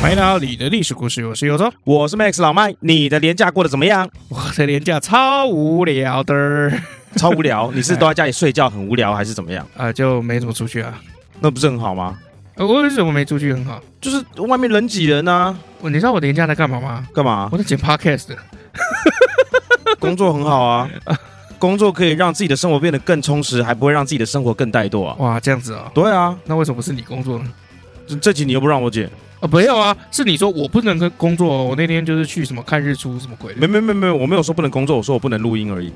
欢迎来到你的历史故事，我是尤忠，我是 Max 老麦。你的年假过得怎么样？我的年假超无聊的，超无聊。你是都在家里睡觉很无聊，还是怎么样？啊，就没怎么出去啊。那不是很好吗？我为什么没出去很好？就是外面人挤人啊。你知道我连假在干嘛吗？干嘛？我在剪 Podcast。工作很好啊，工作可以让自己的生活变得更充实，还不会让自己的生活更怠惰啊。哇，这样子啊？对啊。那为什么是你工作呢？这这集你又不让我剪。啊，没有啊，是你说我不能跟工作。我那天就是去什么看日出什么鬼的。没没没没，我没有说不能工作，我说我不能录音而已。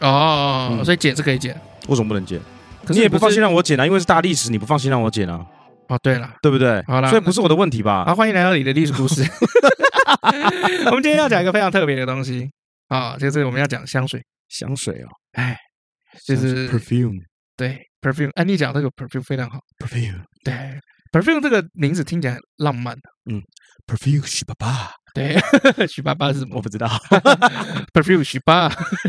哦，嗯、所以剪是可以剪。为什么不能剪？可是你也不放心让我剪啊，因为是大历史，你不放心让我剪啊。哦，对了，对不对？好了，所以不是我的问题吧？好，欢迎来到你的历史故事。我们今天要讲一个非常特别的东西啊，就是我们要讲香水。香水哦，哎，就是 perfume。对，perfume。哎，你讲这个 perfume 非常好。perfume。对。perfume 这个名字听起来很浪漫的，嗯，perfume 是爸爸，对，许爸爸是什么？我不知道。perfume 许爸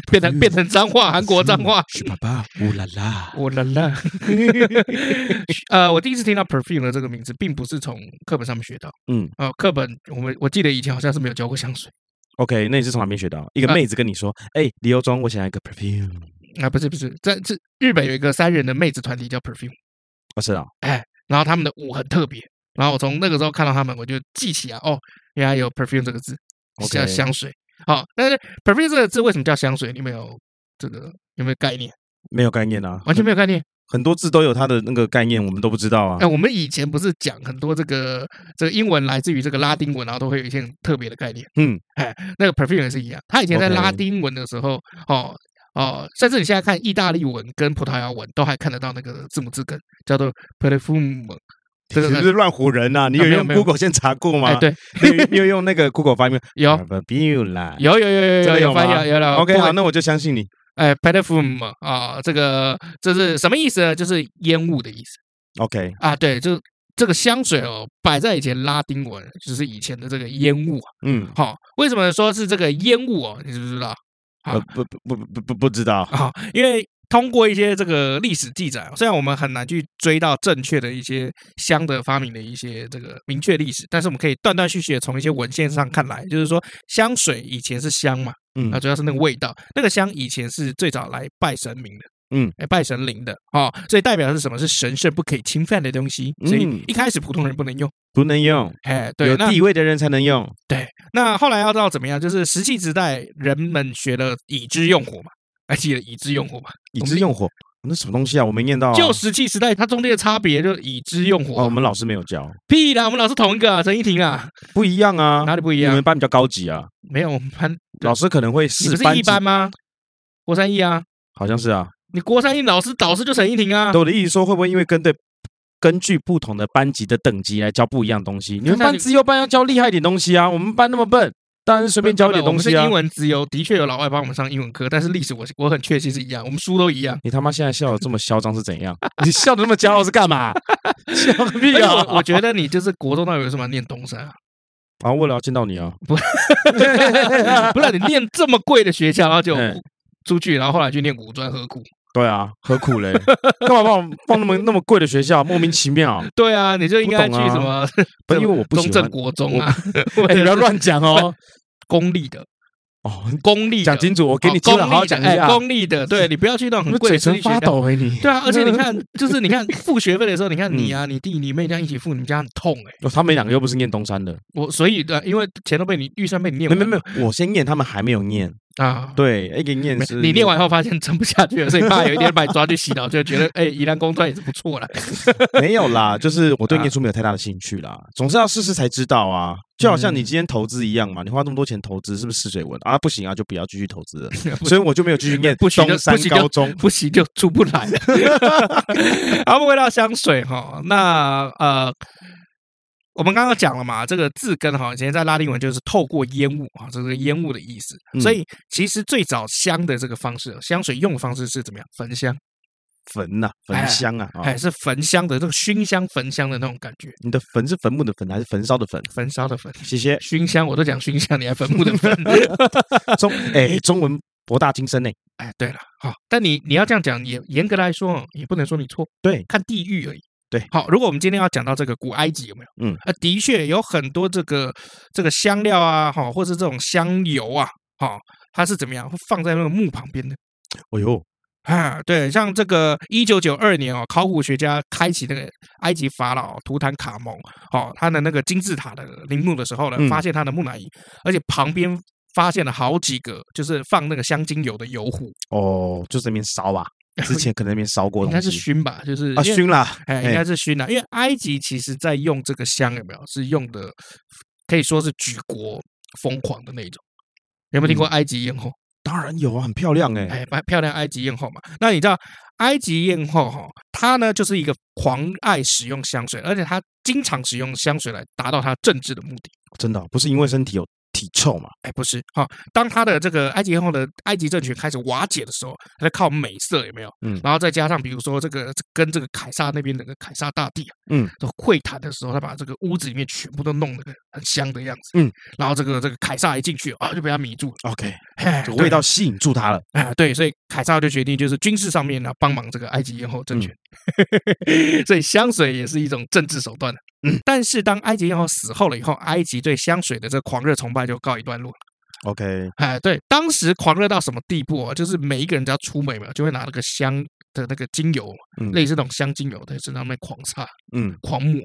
变成变成脏话，韩国脏话。许爸爸，乌拉拉，乌拉拉。呃，我第一次听到 perfume 的这个名字，并不是从课本上面学到。嗯，哦，课本我们我记得以前好像是没有教过香水。OK，那你是从哪边学到？一个妹子跟你说：“哎，李优忠，我想要一个 perfume。”啊，不是不是，在这日本有一个三人的妹子团体叫 perfume。我知道。哎。然后他们的舞很特别，然后我从那个时候看到他们，我就记起来哦，原来有 perfume 这个字，叫香水。好，但是 perfume 这个字为什么叫香水？你们有这个有没有概念？没有概念啊，完全没有概念。很多字都有它的那个概念，我们都不知道啊。哎，我们以前不是讲很多这个这个英文来自于这个拉丁文，然后都会有一些特别的概念。嗯，哎，那个 perfume 也是一样，他以前在拉丁文的时候，哦哦，甚至你现在看意大利文跟葡萄牙文，都还看得到那个字母字根，叫做 perfume。这个是不是乱唬人呐？你有用 Google 先查过吗？对，你有用那个 Google 翻译有 perfume 有有有有有有翻译有了。OK，好，那我就相信你。哎，perfume 啊，这个这是什么意思呢？就是烟雾的意思。OK，啊，对，就这个香水哦，摆在以前拉丁文就是以前的这个烟雾。嗯，好，为什么说是这个烟雾哦？你知不知道？啊不不不不不不知道啊，因为。通过一些这个历史记载，虽然我们很难去追到正确的一些香的发明的一些这个明确历史，但是我们可以断断续续的从一些文献上看来，就是说香水以前是香嘛，嗯，那主要是那个味道，那个香以前是最早来拜神明的，嗯，哎拜神灵的，哦，所以代表的是什么？是神圣不可以侵犯的东西，所以一开始普通人不能用，不能用，哎，对，有地位的人才能用，对。那后来要知道怎么样？就是石器时代人们学了已知用火嘛。还记得已知用火吗？已知用火，那什么东西啊？我没念到。旧石器时代，它中间的差别就是已知用火。哦，我们老师没有教。屁啦，我们老师同一个啊，陈一婷啊，不一样啊，哪里不一样？你们班比较高级啊。没有，我们班老师可能会是。你不是一班吗？国三一啊，好像是啊。你国三一老师导师就陈一婷啊。我的意思说，会不会因为跟对根据不同的班级的等级来教不一样东西？你们班资优班要教厉害一点东西啊，我们班那么笨。当然是随便教点东西啊。英文自由的确有老外帮我们上英文课，但是历史我我很确信是一样，我们书都一样。你他妈现在笑的这么嚣张是怎样？你笑的那么骄傲是干嘛？笑个屁啊！我觉得你就是国中那有什么念东山啊？啊，为了要见到你啊！不，不然你念这么贵的学校，然后就出去，然后后来去念五专何苦？对啊，何苦嘞？干嘛帮我放那么那么贵的学校？莫名其妙。对啊，你就应该去什么？不是因为我不中正国中啊！哎，你不要乱讲 哦。公立的哦，公立讲清楚，我给你好好讲一下。公立的，对你不要去那种很贵的。嘴唇发抖哎，你对啊，而且你看，就是你看付学费的时候，你看你啊，你弟你妹这样一起付，你们家很痛哎。他们两个又不是念东山的，我所以对，因为钱都被你预算被你念。没没没有，我先念，他们还没有念。啊，对，哎，给你念是，你念完以后发现撑不下去了，所以爸有一天把你抓去洗脑，就觉得哎，宜兰工专也是不错啦。没有啦，就是我对念书没有太大的兴趣啦，总是要试试才知道啊。就好像你今天投资一样嘛，你花那么多钱投资，是不是试水文啊？不行啊，就不要继续投资了。所以我就没有继续念 东山高中，不行就出不来了。好，回到香水哈，那呃。我们刚刚讲了嘛，这个字根哈，以前在拉丁文就是透过烟雾啊，这个烟雾的意思。所以其实最早香的这个方式，香水用的方式是怎么样？焚香，焚呐，焚香啊，哎，是焚香的这个熏香焚香的那种感觉。你的焚是坟墓的焚还是焚烧的焚？焚烧的焚。谢谢。熏香我都讲熏香，你还坟墓的坟？中哎，中文博大精深呢。哎，对了，好，但你你要这样讲，也严格来说，也不能说你错。对，看地域而已。对，好，如果我们今天要讲到这个古埃及有没有？嗯，啊，的确有很多这个这个香料啊，哈，或是这种香油啊，哈，它是怎么样？会放在那个墓旁边的。哦呦，啊，对，像这个一九九二年哦，考古学家开启那个埃及法老图坦卡蒙哦，他的那个金字塔的陵墓的时候呢，发现他的木乃伊，嗯、而且旁边发现了好几个就是放那个香精油的油壶。哦，就这边烧啊。之前可能那边烧过，应该是熏吧，就是啊熏啦，哎，应该是熏啦，因为埃及其实在用这个香有没有？是用的可以说是举国疯狂的那种。有没有听过埃及艳后？当然有啊，很漂亮哎，哎，漂亮埃及艳后嘛。那你知道埃及艳后哈，她呢就是一个狂爱使用香水，而且她经常使用香水来达到她政治的目的。真的不是因为身体有。体臭嘛？哎，不是哈。当他的这个埃及后的埃及政权开始瓦解的时候，他在靠美色有没有？嗯，然后再加上比如说这个跟这个凯撒那边的凯撒大帝啊，嗯，会谈的时候，他把这个屋子里面全部都弄得很香的样子，嗯，然后这个这个凯撒一进去啊，就被他迷住了。OK，这个味道吸引住他了。哎，对，所以凯撒就决定就是军事上面呢帮忙这个埃及艳后政权，所以香水也是一种政治手段。嗯，但是当埃及艳后死后了以后，埃及对香水的这个狂热崇拜就告一段落了。OK，哎，对，当时狂热到什么地步啊？就是每一个人只要出门嘛，就会拿那个香的那个精油，嗯、类似那种香精油，在身上面狂擦，嗯，狂抹。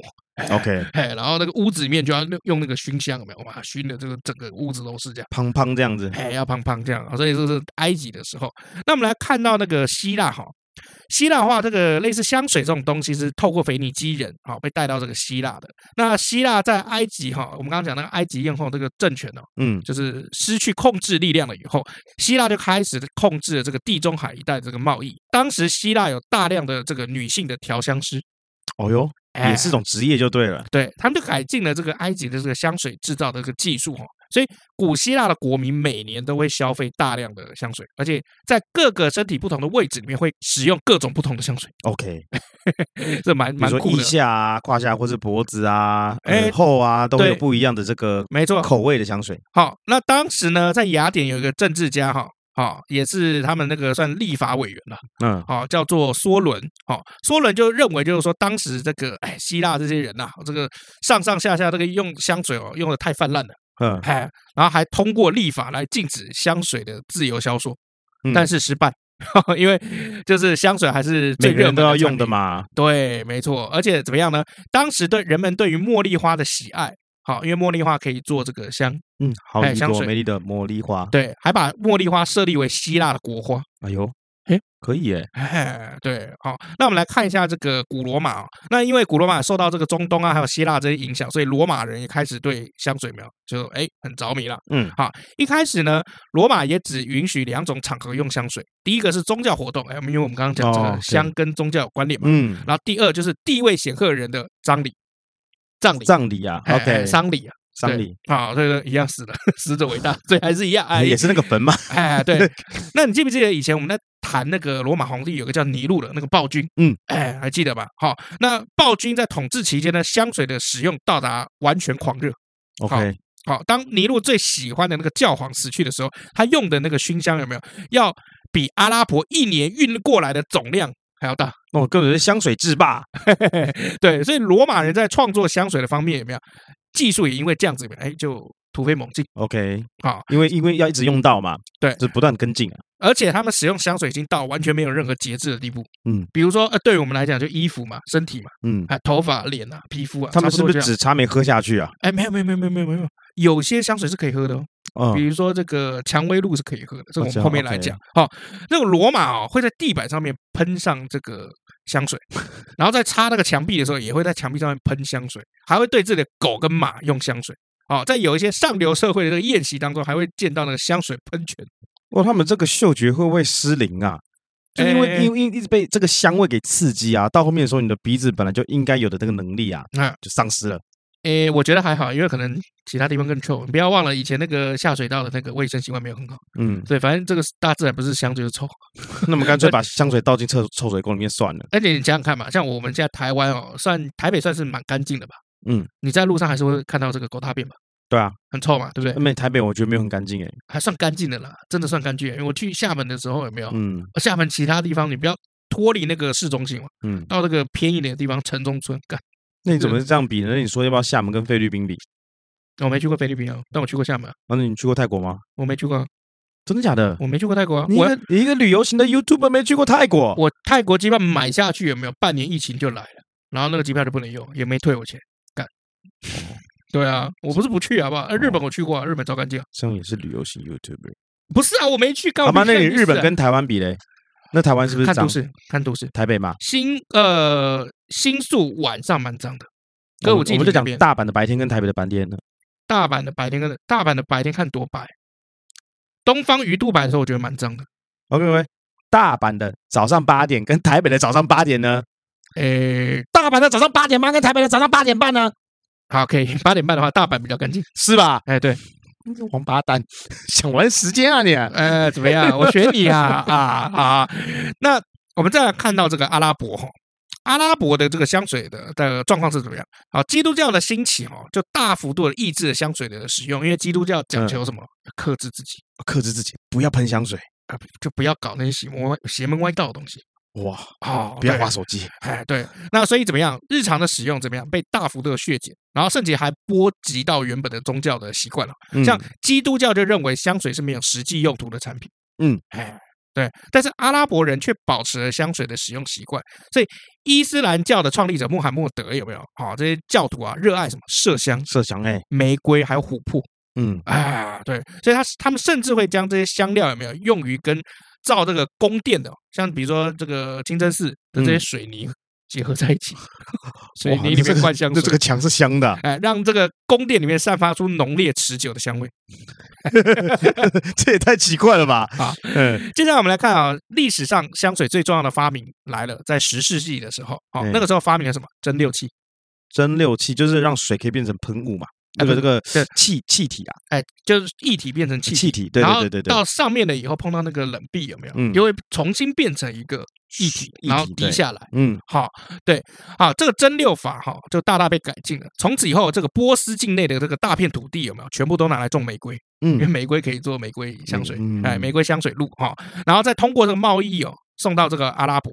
OK，哎，然后那个屋子里面就要用那个熏香，有没有？哇，熏的这个整个屋子都是这样，砰砰这样子，哎，要砰砰这样。所以说是埃及的时候，那我们来看到那个希腊哈。希腊化这个类似香水这种东西是透过腓尼基人啊被带到这个希腊的。那希腊在埃及哈，我们刚刚讲那个埃及艳后这个政权哦，嗯，就是失去控制力量了以后，希腊就开始控制了这个地中海一带这个贸易。当时希腊有大量的这个女性的调香师，哦哟，也是种职业就对了。对，他们就改进了这个埃及的这个香水制造的这个技术哈。所以，古希腊的国民每年都会消费大量的香水，而且在各个身体不同的位置里面会使用各种不同的香水。OK，这蛮蛮酷的。腋下啊、胯下或是脖子啊、耳后啊，都有不一样的这个没错口味的香水。好，那当时呢，在雅典有一个政治家哈，好，也是他们那个算立法委员了，嗯，好，叫做梭伦。好，梭伦就认为就是说，当时这个哎，希腊这些人呐，这个上上下下这个用香水哦，用的太泛滥了。嗯，哎，然后还通过立法来禁止香水的自由销售，但是失败，嗯、因为就是香水还是最热门都要用的嘛。对，没错。而且怎么样呢？当时对人们对于茉莉花的喜爱，好，因为茉莉花可以做这个香，嗯，好香水美丽的茉莉花。对，还把茉莉花设立为希腊的国花。哎呦。哎，可以耶！哎，对，好，那我们来看一下这个古罗马。那因为古罗马受到这个中东啊，还有希腊这些影响，所以罗马人也开始对香水苗就哎很着迷了。嗯，好，一开始呢，罗马也只允许两种场合用香水。第一个是宗教活动，哎，因为我们刚刚讲这个香跟宗教有关联嘛。嗯，然后第二就是地位显赫人的葬礼，葬礼，葬礼啊，OK，丧礼啊。丧礼啊，对对，一样死的，死者为大，所以还是一样，哎，也是那个坟嘛，哎，对。那你记不记得以前我们在谈那个罗马皇帝有个叫尼禄的那个暴君？嗯，哎，还记得吧？好，那暴君在统治期间呢，香水的使用到达完全狂热。OK，好，当尼禄最喜欢的那个教皇死去的时候，他用的那个熏香有没有要比阿拉伯一年运过来的总量还要大？哦，根本是香水制霸。对，所以罗马人在创作香水的方面有没有？技术也因为这样子，哎，就突飞猛进。OK，好，因为因为要一直用到嘛，对，就不断跟进啊。而且他们使用香水已经到完全没有任何节制的地步。嗯，比如说，呃，对于我们来讲，就衣服嘛，身体嘛，嗯，啊头发、脸啊、皮肤啊，他们是不是只差没喝下去啊？哎，没有，没有，没有，没有，没有，没有，有些香水是可以喝的哦。比如说这个蔷薇露是可以喝的，这个我们后面来讲。好，那个罗马哦，会在地板上面喷上这个。香水，然后在擦那个墙壁的时候，也会在墙壁上面喷香水，还会对自己的狗跟马用香水。哦，在有一些上流社会的这个宴席当中，还会见到那个香水喷泉。哇，他们这个嗅觉会不会失灵啊？就因为因为一直被这个香味给刺激啊，到后面的时候，你的鼻子本来就应该有的这个能力啊，那就丧失了。诶，我觉得还好，因为可能其他地方更臭。你不要忘了以前那个下水道的那个卫生习惯没有很好。嗯，对，反正这个大自然不是香就是臭。那么干脆 把香水倒进臭臭水沟里面算了。而且你想想看嘛，像我们现在台湾哦，算台北算是蛮干净的吧？嗯，你在路上还是会看到这个狗大便吧？对啊，很臭嘛，对不对？因为台北我觉得没有很干净诶，还算干净的啦，真的算干净。因为我去厦门的时候有没有？嗯，厦门其他地方你不要脱离那个市中心嘛，嗯，到那个偏一点的地方城中村干。那你怎么是这样比呢？那你说要不要厦门跟菲律宾比？我没去过菲律宾啊，但我去过厦门。那你去过泰国吗？我没去过，真的假的？我没去过泰国啊。你一个你一个旅游型的 YouTuber 没去过泰国？我泰国机票买下去有没有？半年疫情就来了，然后那个机票就不能用，也没退我钱。干。对啊，我不是不去好不好？日本我去过，日本超干净。这样也是旅游型 YouTuber？不是啊，我没去。好吧，那你日本跟台湾比嘞？那台湾是不是看都市？看都市。台北嘛？新呃新宿晚上蛮脏的。歌舞伎，我们就讲大阪的白天跟台北的白天呢。大阪的白天跟大阪的白天看多白，东方鱼肚白的时候我觉得蛮脏的。OK，OK，大阪的早上八点跟台北的早上八点呢？诶，大阪的早上八点半跟台北的早上八点半呢？好，可以 八点半的话，大阪比较干净，是吧？哎，对，王八蛋，想玩时间啊你？呃，怎么样？我学你啊啊啊！那我们再来看到这个阿拉伯哈。阿拉伯的这个香水的的状况是怎么样？好，基督教的兴起哦，就大幅度的抑制了香水的使用，因为基督教讲求什么？克制自己，克制自己，不要喷香水，就不要搞那些邪门邪门歪道的东西。哇，好，不要滑手机。哎，对，那所以怎么样？日常的使用怎么样？被大幅度的削减，然后甚至还波及到原本的宗教的习惯了。像基督教就认为香水是没有实际用途的产品。嗯，哎。对，但是阿拉伯人却保持了香水的使用习惯，所以伊斯兰教的创立者穆罕默德有没有？啊，这些教徒啊，热爱什么麝香、麝香哎，玫瑰还有琥珀，嗯，啊，对，所以他他们甚至会将这些香料有没有用于跟造这个宫殿的，像比如说这个清真寺的这些水泥。嗯结合在一起，所以你里面灌香水，这个墙是香的，哎，让这个宫殿里面散发出浓烈持久的香味，这也太奇怪了吧？啊，嗯，接下来我们来看啊，历史上香水最重要的发明来了，在十世纪的时候，哦，那个时候发明了什么？蒸馏器，蒸馏器就是让水可以变成喷雾嘛。那个这个气气体啊，哎，就是液体变成气气体，对对对对，到上面了以后碰到那个冷壁有没有？嗯，就会重新变成一个液体，然后滴下来。嗯，好，对，好，这个蒸馏法哈就大大被改进了。从此以后，这个波斯境内的这个大片土地有没有全部都拿来种玫瑰？嗯，因为玫瑰可以做玫瑰香水，哎，玫瑰香水露哈，然后再通过这个贸易哦送到这个阿拉伯，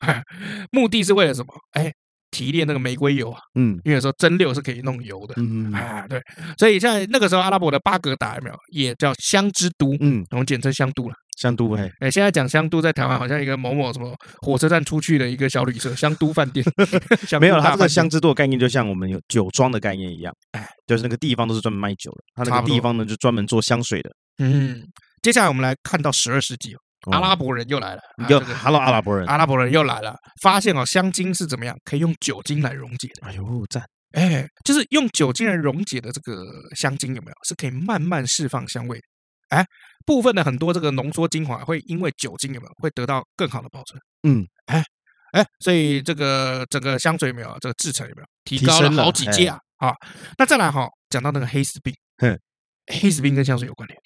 目的是为了什么？哎。提炼那个玫瑰油啊，嗯，因为说蒸馏是可以弄油的，嗯嗯啊，对，所以像那个时候阿拉伯的巴格达有没有也叫香之都，嗯，我们简称香都了，香都哎，哎，现在讲香都在台湾好像一个某某什么火车站出去的一个小旅社，香都饭店，没有，它这个香之都的概念就像我们有酒庄的概念一样，哎，就是那个地方都是专门卖酒的，它那个地方呢就专门做香水的，嗯，接下来我们来看到十二世纪。阿拉伯人又来了，又 Hello 阿拉伯人，阿拉伯人又来了，发现哦，香精是怎么样可以用酒精来溶解的？哎呦，赞！哎，就是用酒精来溶解的这个香精有没有？是可以慢慢释放香味。哎，部分的很多这个浓缩精华会因为酒精有没有会得到更好的保存？嗯，哎哎，所以这个整个香水有没有这个制成有没有提高了好几阶啊？啊，那再来哈，讲到那个黑死病，哼，黑死病跟香水有关联？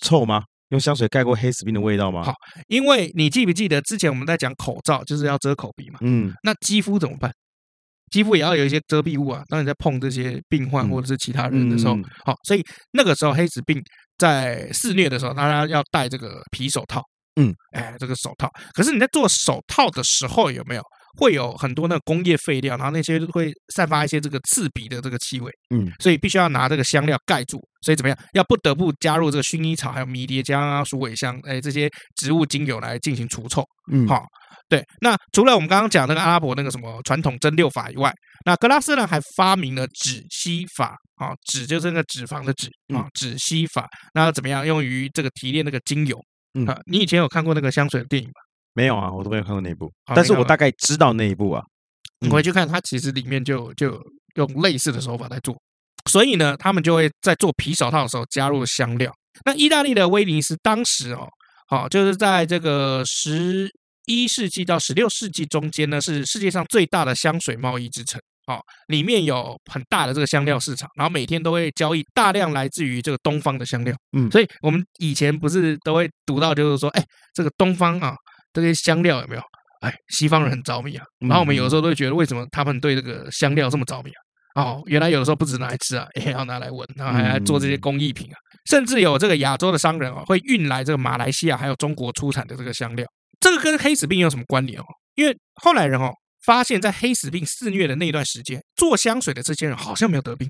臭吗？用香水盖过黑死病的味道吗？好，因为你记不记得之前我们在讲口罩就是要遮口鼻嘛？嗯，那肌肤怎么办？肌肤也要有一些遮蔽物啊。当你在碰这些病患或者是其他人的时候，好、嗯嗯哦，所以那个时候黑死病在肆虐的时候，大家要戴这个皮手套。嗯，哎，这个手套。可是你在做手套的时候有没有？会有很多那个工业废料，然后那些会散发一些这个刺鼻的这个气味，嗯，所以必须要拿这个香料盖住，所以怎么样？要不得不加入这个薰衣草、还有迷迭香啊、鼠尾香，哎，这些植物精油来进行除臭，嗯，好，对。那除了我们刚刚讲那个阿拉伯那个什么传统蒸馏法以外，那格拉斯呢还发明了止吸法，啊，止就是那个脂肪的脂啊，止吸法，那怎么样？用于这个提炼那个精油，嗯，你以前有看过那个香水的电影吗？没有啊，我都没有看过那一部，但是我大概知道那一部啊。你回去看，它其实里面就就用类似的手法来做，所以呢，他们就会在做皮手套的时候加入香料。那意大利的威尼斯当时哦，好，就是在这个十一世纪到十六世纪中间呢，是世界上最大的香水贸易之城。哦，里面有很大的这个香料市场，然后每天都会交易大量来自于这个东方的香料。嗯，所以我们以前不是都会读到，就是说，哎，这个东方啊，这些香料有没有？哎，西方人很着迷啊。然后我们有时候都会觉得，为什么他们对这个香料这么着迷啊？哦，原来有的时候不止拿来吃啊，也要拿来闻，然后还来做这些工艺品啊。甚至有这个亚洲的商人啊，会运来这个马来西亚还有中国出产的这个香料。这个跟黑死病有什么关联哦？因为后来人哦。发现，在黑死病肆虐的那段时间，做香水的这些人好像没有得病。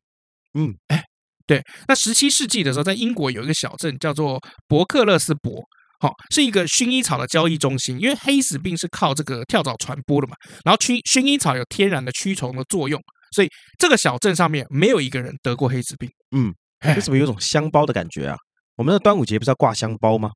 嗯，哎，对。那十七世纪的时候，在英国有一个小镇叫做伯克勒斯伯，好，是一个薰衣草的交易中心。因为黑死病是靠这个跳蚤传播的嘛，然后薰薰衣草有天然的驱虫的作用，所以这个小镇上面没有一个人得过黑死病。嗯，为什么有种香包的感觉啊？我们的端午节不是要挂香包吗？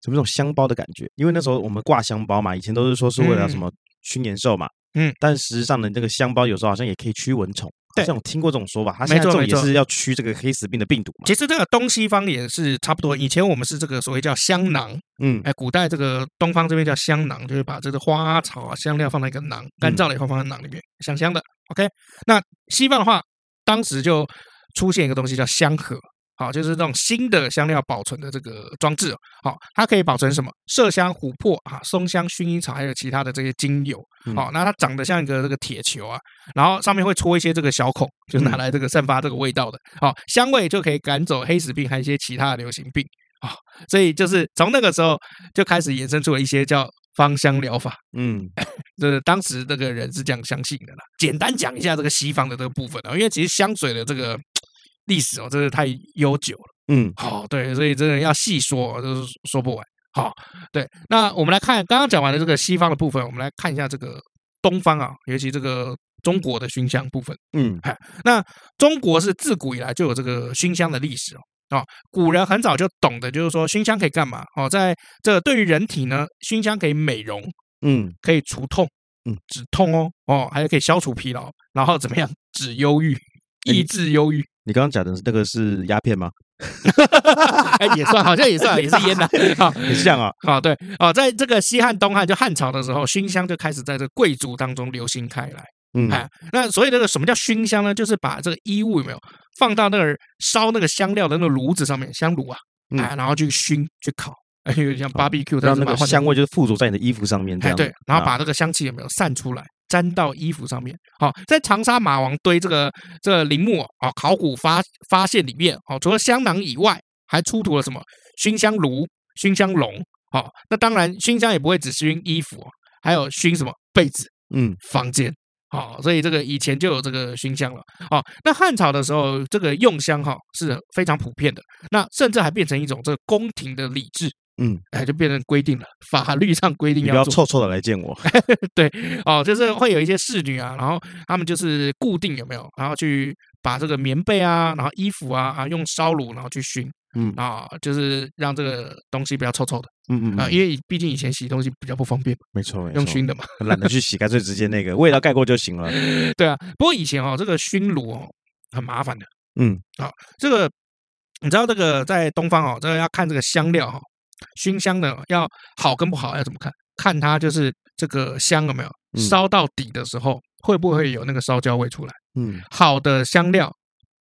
怎么这种香包的感觉？因为那时候我们挂香包嘛，以前都是说是为了什么驱年兽嘛。嗯，但实际上呢，这个香包有时候好像也可以驱蚊虫。对，像我听过这种说法。它现在这种也是要驱这个黑死病的病毒嘛。其实这个东西方也是差不多。以前我们是这个所谓叫香囊，嗯，哎，古代这个东方这边叫香囊，就是把这个花草啊香料放在一个囊，干燥了以后放在囊里面，香香的。OK，那西方的话，当时就出现一个东西叫香盒。好，就是这种新的香料保存的这个装置。好，它可以保存什么？麝香、琥珀啊、松香、薰衣草，还有其他的这些精油。好，那它长得像一个这个铁球啊，然后上面会戳一些这个小孔，就是拿来这个散发这个味道的。好，香味就可以赶走黑死病，还有一些其他的流行病。啊，所以就是从那个时候就开始衍生出了一些叫芳香疗法。嗯，就是当时这个人是这样相信的啦。简单讲一下这个西方的这个部分啊，因为其实香水的这个。历史哦，真是太悠久了。嗯，好，对，所以真的要细说，就是说不完。好，对，那我们来看刚刚讲完的这个西方的部分，我们来看一下这个东方啊，尤其这个中国的熏香部分。嗯，那中国是自古以来就有这个熏香的历史哦。啊，古人很早就懂得，就是说熏香可以干嘛？哦，在这对于人体呢，熏香可以美容，嗯，可以除痛，嗯，止痛哦，哦，还有可以消除疲劳，然后怎么样？止忧郁，抑制忧郁。你刚刚讲的那个是鸦片吗？哎，也算，好像也算，也是烟呐。好，很像啊。好，对，哦，在这个西汉、东汉就汉朝的时候，熏香就开始在这个贵族当中流行开来。嗯，哎，那所以那个什么叫熏香呢？就是把这个衣物有没有放到那个烧那个香料的那个炉子上面，香炉啊，哎，然后去熏去烤，哎，有点像 barbecue，让那个香味就是附着在你的衣服上面，这样。对，然后把这个香气有没有散出来？粘到衣服上面，好，在长沙马王堆这个这个陵墓啊，考古发发现里面，哦，除了香囊以外，还出土了什么？熏香炉、熏香笼，好，那当然熏香也不会只熏衣服，还有熏什么？被子，嗯，房间，好，所以这个以前就有这个熏香了，哦，那汉朝的时候，这个用香哈是非常普遍的，那甚至还变成一种这个宫廷的礼制。嗯，哎，就变成规定了，法律上规定要，不要臭臭的来见我。对，哦，就是会有一些侍女啊，然后他们就是固定有没有，然后去把这个棉被啊，然后衣服啊啊用烧炉然后去熏，嗯啊，就是让这个东西不要臭臭的。嗯嗯啊，因为毕竟以前洗东西比较不方便，没错，用熏的嘛，懒得去洗，干脆直接那个味道盖过就行了。对啊，不过以前哦，这个熏炉哦很麻烦的。嗯，啊，这个你知道这个在东方哦，这个要看这个香料哈。熏香的要好跟不好要怎么看？看它就是这个香有没有烧到底的时候，会不会有那个烧焦味出来？嗯，好的香料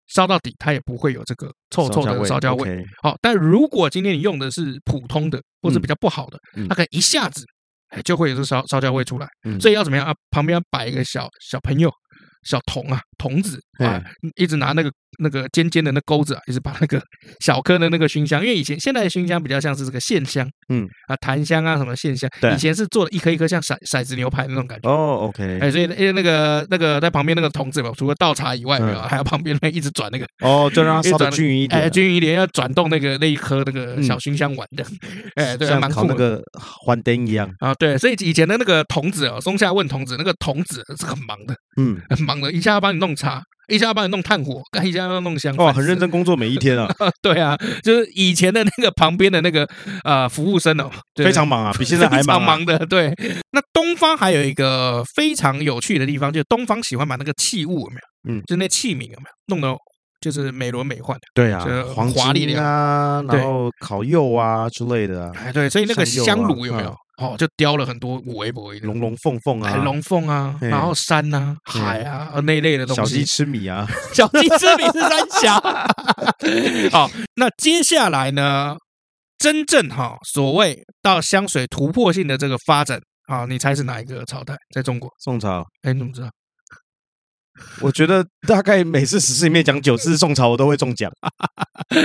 烧到底，它也不会有这个臭臭的烧焦味。好，但如果今天你用的是普通的或者比较不好的，它可能一下子就会有这个烧烧焦味出来。所以要怎么样啊？旁边要摆一个小小朋友。小童啊，童子啊，一直拿那个那个尖尖的那钩子啊，一直把那个小颗的那个熏香，因为以前现在的熏香比较像是这个线香，嗯。啊，檀香啊什么线香，以前是做的一颗一颗像骰骰子牛排那种感觉。哦，OK，哎，所以因为那个那个在旁边那个童子嘛，除了倒茶以外，没有，还有旁边那一直转那个。哦，就让它烧的均匀一点，哎，均匀一点，要转动那个那一颗那个小熏香丸的，哎，对，蛮酷，那个幻灯一样。啊，对，所以以前的那个童子哦，松下问童子，那个童子是很忙的，嗯，很忙的。一下要帮你弄茶，一下要帮你弄炭火，干一下要弄香。哇，很认真工作每一天啊！对啊，就是以前的那个旁边的那个呃服务生哦，非常忙啊，比现在还忙，忙的。对，那东方还有一个非常有趣的地方，就是东方喜欢把那个器物有没有？嗯，就是那器皿有没有弄得就是美轮美奂的？对啊，华丽的啊，然后烤肉啊之类的。哎，对，所以那个香炉有没有？哦，就雕了很多五维博，龙龙凤凤啊，龙凤啊，然后山啊、海啊那一类的东西。小鸡吃米啊，小鸡吃米是三小。好，那接下来呢，真正哈所谓到香水突破性的这个发展啊，你猜是哪一个朝代？在中国，宋朝。哎，你怎么知道？我觉得大概每次史诗里面讲九次宋朝，我都会中奖。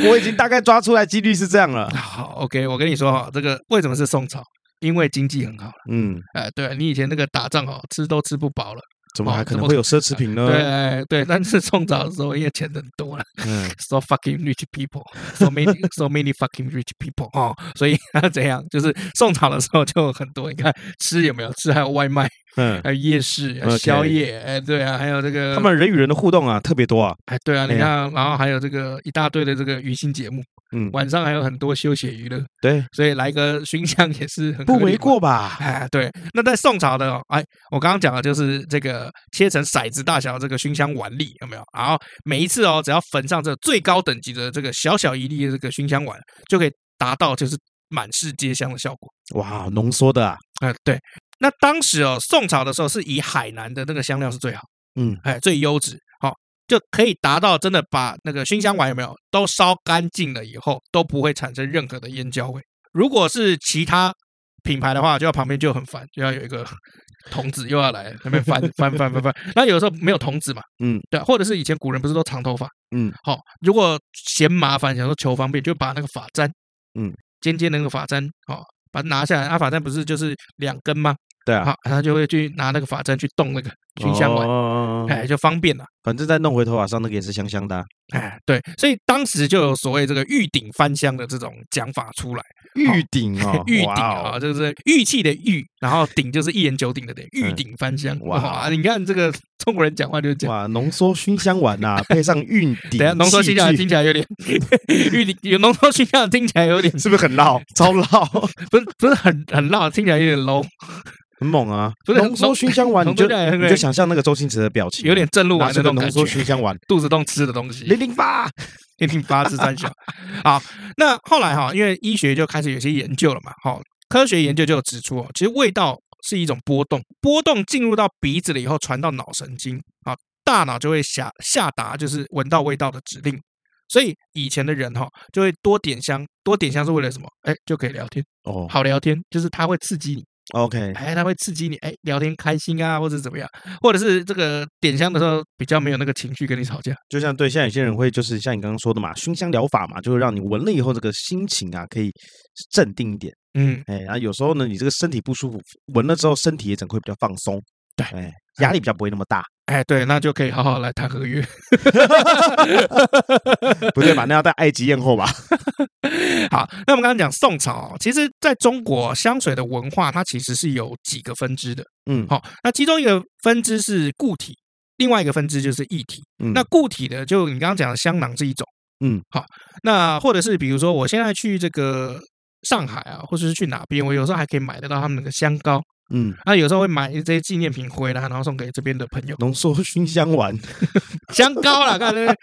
我已经大概抓出来几率是这样了。好，OK，我跟你说哈，这个为什么是宋朝？因为经济很好，嗯，哎，对你以前那个打仗哦，吃都吃不饱了，怎么还可能会有奢侈品呢？对对，但是宋朝的时候，因为钱很多了，嗯，so fucking rich people，so many so many fucking rich people，哦，所以 他怎样，就是宋朝的时候就很多，你看吃有没有吃，还有外卖。嗯，还有夜市、宵夜，哎，对啊，还有这个他们人与人的互动啊，特别多啊，哎，对啊，你看，然后还有这个一大堆的这个娱乐节目，嗯，晚上还有很多休闲娱乐，对，所以来个熏香也是很不为过吧？哎，对，那在宋朝的，哎，我刚刚讲的就是这个切成骰子大小这个熏香丸粒有没有？然后每一次哦，只要焚上这最高等级的这个小小一粒的这个熏香丸，就可以达到就是满室皆香的效果。哇，浓缩的啊，哎，对。那当时哦，宋朝的时候是以海南的那个香料是最好，嗯，哎，最优质，好，就可以达到真的把那个熏香丸有没有都烧干净了以后都不会产生任何的烟焦味。如果是其他品牌的话，就要旁边就很烦，就要有一个 童子又要来那边翻翻翻翻翻。那有时候没有童子嘛，嗯，对，或者是以前古人不是都长头发，嗯，好，如果嫌麻烦，想说求方便，就把那个发簪，嗯，尖尖的那个发簪，好，把它拿下来。啊，发簪不是就是两根吗？对啊，好，他就会去拿那个法针去动那个熏香丸，哦、哎，就方便了。反正再弄回头发上，那个也是香香的、啊。哎，对，所以当时就有所谓这个玉鼎翻香的这种讲法出来。玉鼎啊，玉鼎啊，就是玉器的玉，然后鼎就是一言九鼎的鼎，玉鼎翻香。哇，你看这个中国人讲话就是这样。哇，浓缩熏香丸呐，配上玉鼎。等下，浓缩熏香丸听起来有点 玉鼎，有浓缩熏香丸听起来有点，是不是很绕？超绕，不是不是很很绕，听起来有点 low。很猛啊！浓缩熏香丸，你就你就想象那个周星驰的表情，有点正露丸那种浓缩熏香丸，肚子痛吃的东西。零零八，零零八是三小。好，那后来哈，因为医学就开始有些研究了嘛，好，科学研究就指出哦，其实味道是一种波动，波动进入到鼻子了以后，传到脑神经，啊，大脑就会下下达就是闻到味道的指令。所以以前的人哈，就会多点香，多点香是为了什么？哎，就可以聊天哦，好聊天，就是它会刺激你。OK，哎，它会刺激你，哎，聊天开心啊，或者怎么样，或者是这个点香的时候比较没有那个情绪跟你吵架。就像对，像有些人会就是像你刚刚说的嘛，熏香疗法嘛，就是让你闻了以后这个心情啊可以镇定一点。嗯，哎，然后有时候呢，你这个身体不舒服，闻了之后身体也整个会比较放松。对，哎，压力比较不会那么大。哎，对，那就可以好好来谈合约。不对吧？那要在埃及艳后吧？好，那我们刚刚讲宋朝，其实在中国香水的文化，它其实是有几个分支的。嗯，好，那其中一个分支是固体，另外一个分支就是液体。嗯，那固体的，就你刚刚讲的香囊这一种。嗯，好，那或者是比如说，我现在去这个上海啊，或者是去哪边，我有时候还可以买得到他们那个香膏。嗯，那有时候会买这些纪念品回来，然后送给这边的朋友。浓缩熏香丸，香膏啦，看对不对？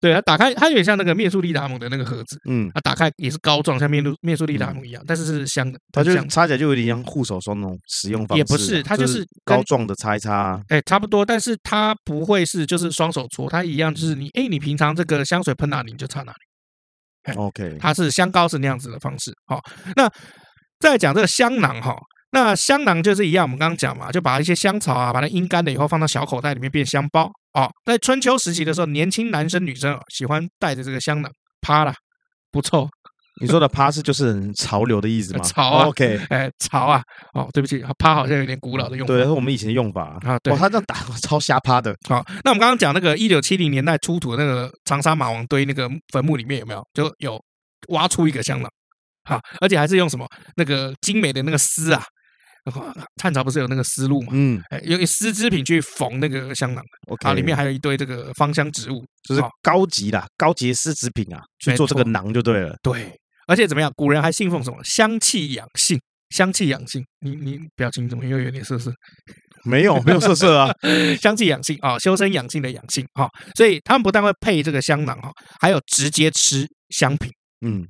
对，它打开，它有点像那个面速利达姆的那个盒子。嗯，它打开也是膏状，像面露面速利达姆一样，但是是香的。它就擦起来就有点像护手霜那种使用方式。也不是，它就是膏状的擦一擦。哎，差不多，但是它不会是就是双手搓，它一样就是你哎，你平常这个香水喷哪里你就擦哪里。OK，它是香膏是那样子的方式。好，那再讲这个香囊哈。那香囊就是一样，我们刚刚讲嘛，就把一些香草啊，把它阴干了以后放到小口袋里面变香包哦。在春秋时期的时候，年轻男生女生喜欢带着这个香囊，趴啦，不臭。你说的趴是就是很潮流的意思吗？潮啊，OK，哎，潮啊，哦，对不起，趴好像有点古老的用法。对，是我们以前的用法啊。对，他这样打超瞎趴的。好，那我们刚刚讲那个一九七零年代出土的那个长沙马王堆那个坟墓里面有没有就有挖出一个香囊？好，而且还是用什么那个精美的那个丝啊。汉朝不是有那个丝路嘛？嗯，哎，用丝织品去缝那个香囊，OK，里面还有一堆这个芳香植物，就是高级的高级丝织品啊，去做这个囊就对了。对，而且怎么样？古人还信奉什么？香气养性，香气养性。你你表情怎么又有点色色？没有，没有色色啊。香气养性啊，修身养性的养性哈。所以他们不但会配这个香囊哈，还有直接吃香品嗯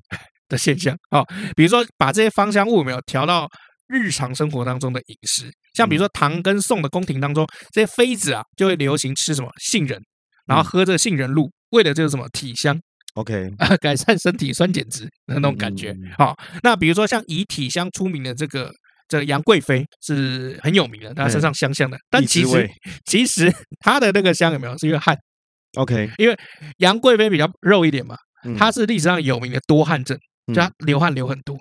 的现象啊。比如说把这些芳香物有没有调到。日常生活当中的饮食。像比如说唐跟宋的宫廷当中，这些妃子啊就会流行吃什么杏仁，然后喝这个杏仁露，为了就是什么体香，OK，改善身体酸碱值的那种感觉。好，那比如说像以体香出名的这个这个杨贵妃是很有名的，她身上香香的，但 其实其 实她的那个香有没有是因为汗？OK，因为杨贵妃比较肉一点嘛，她是历史上有名的多汗症。就她流汗流很多，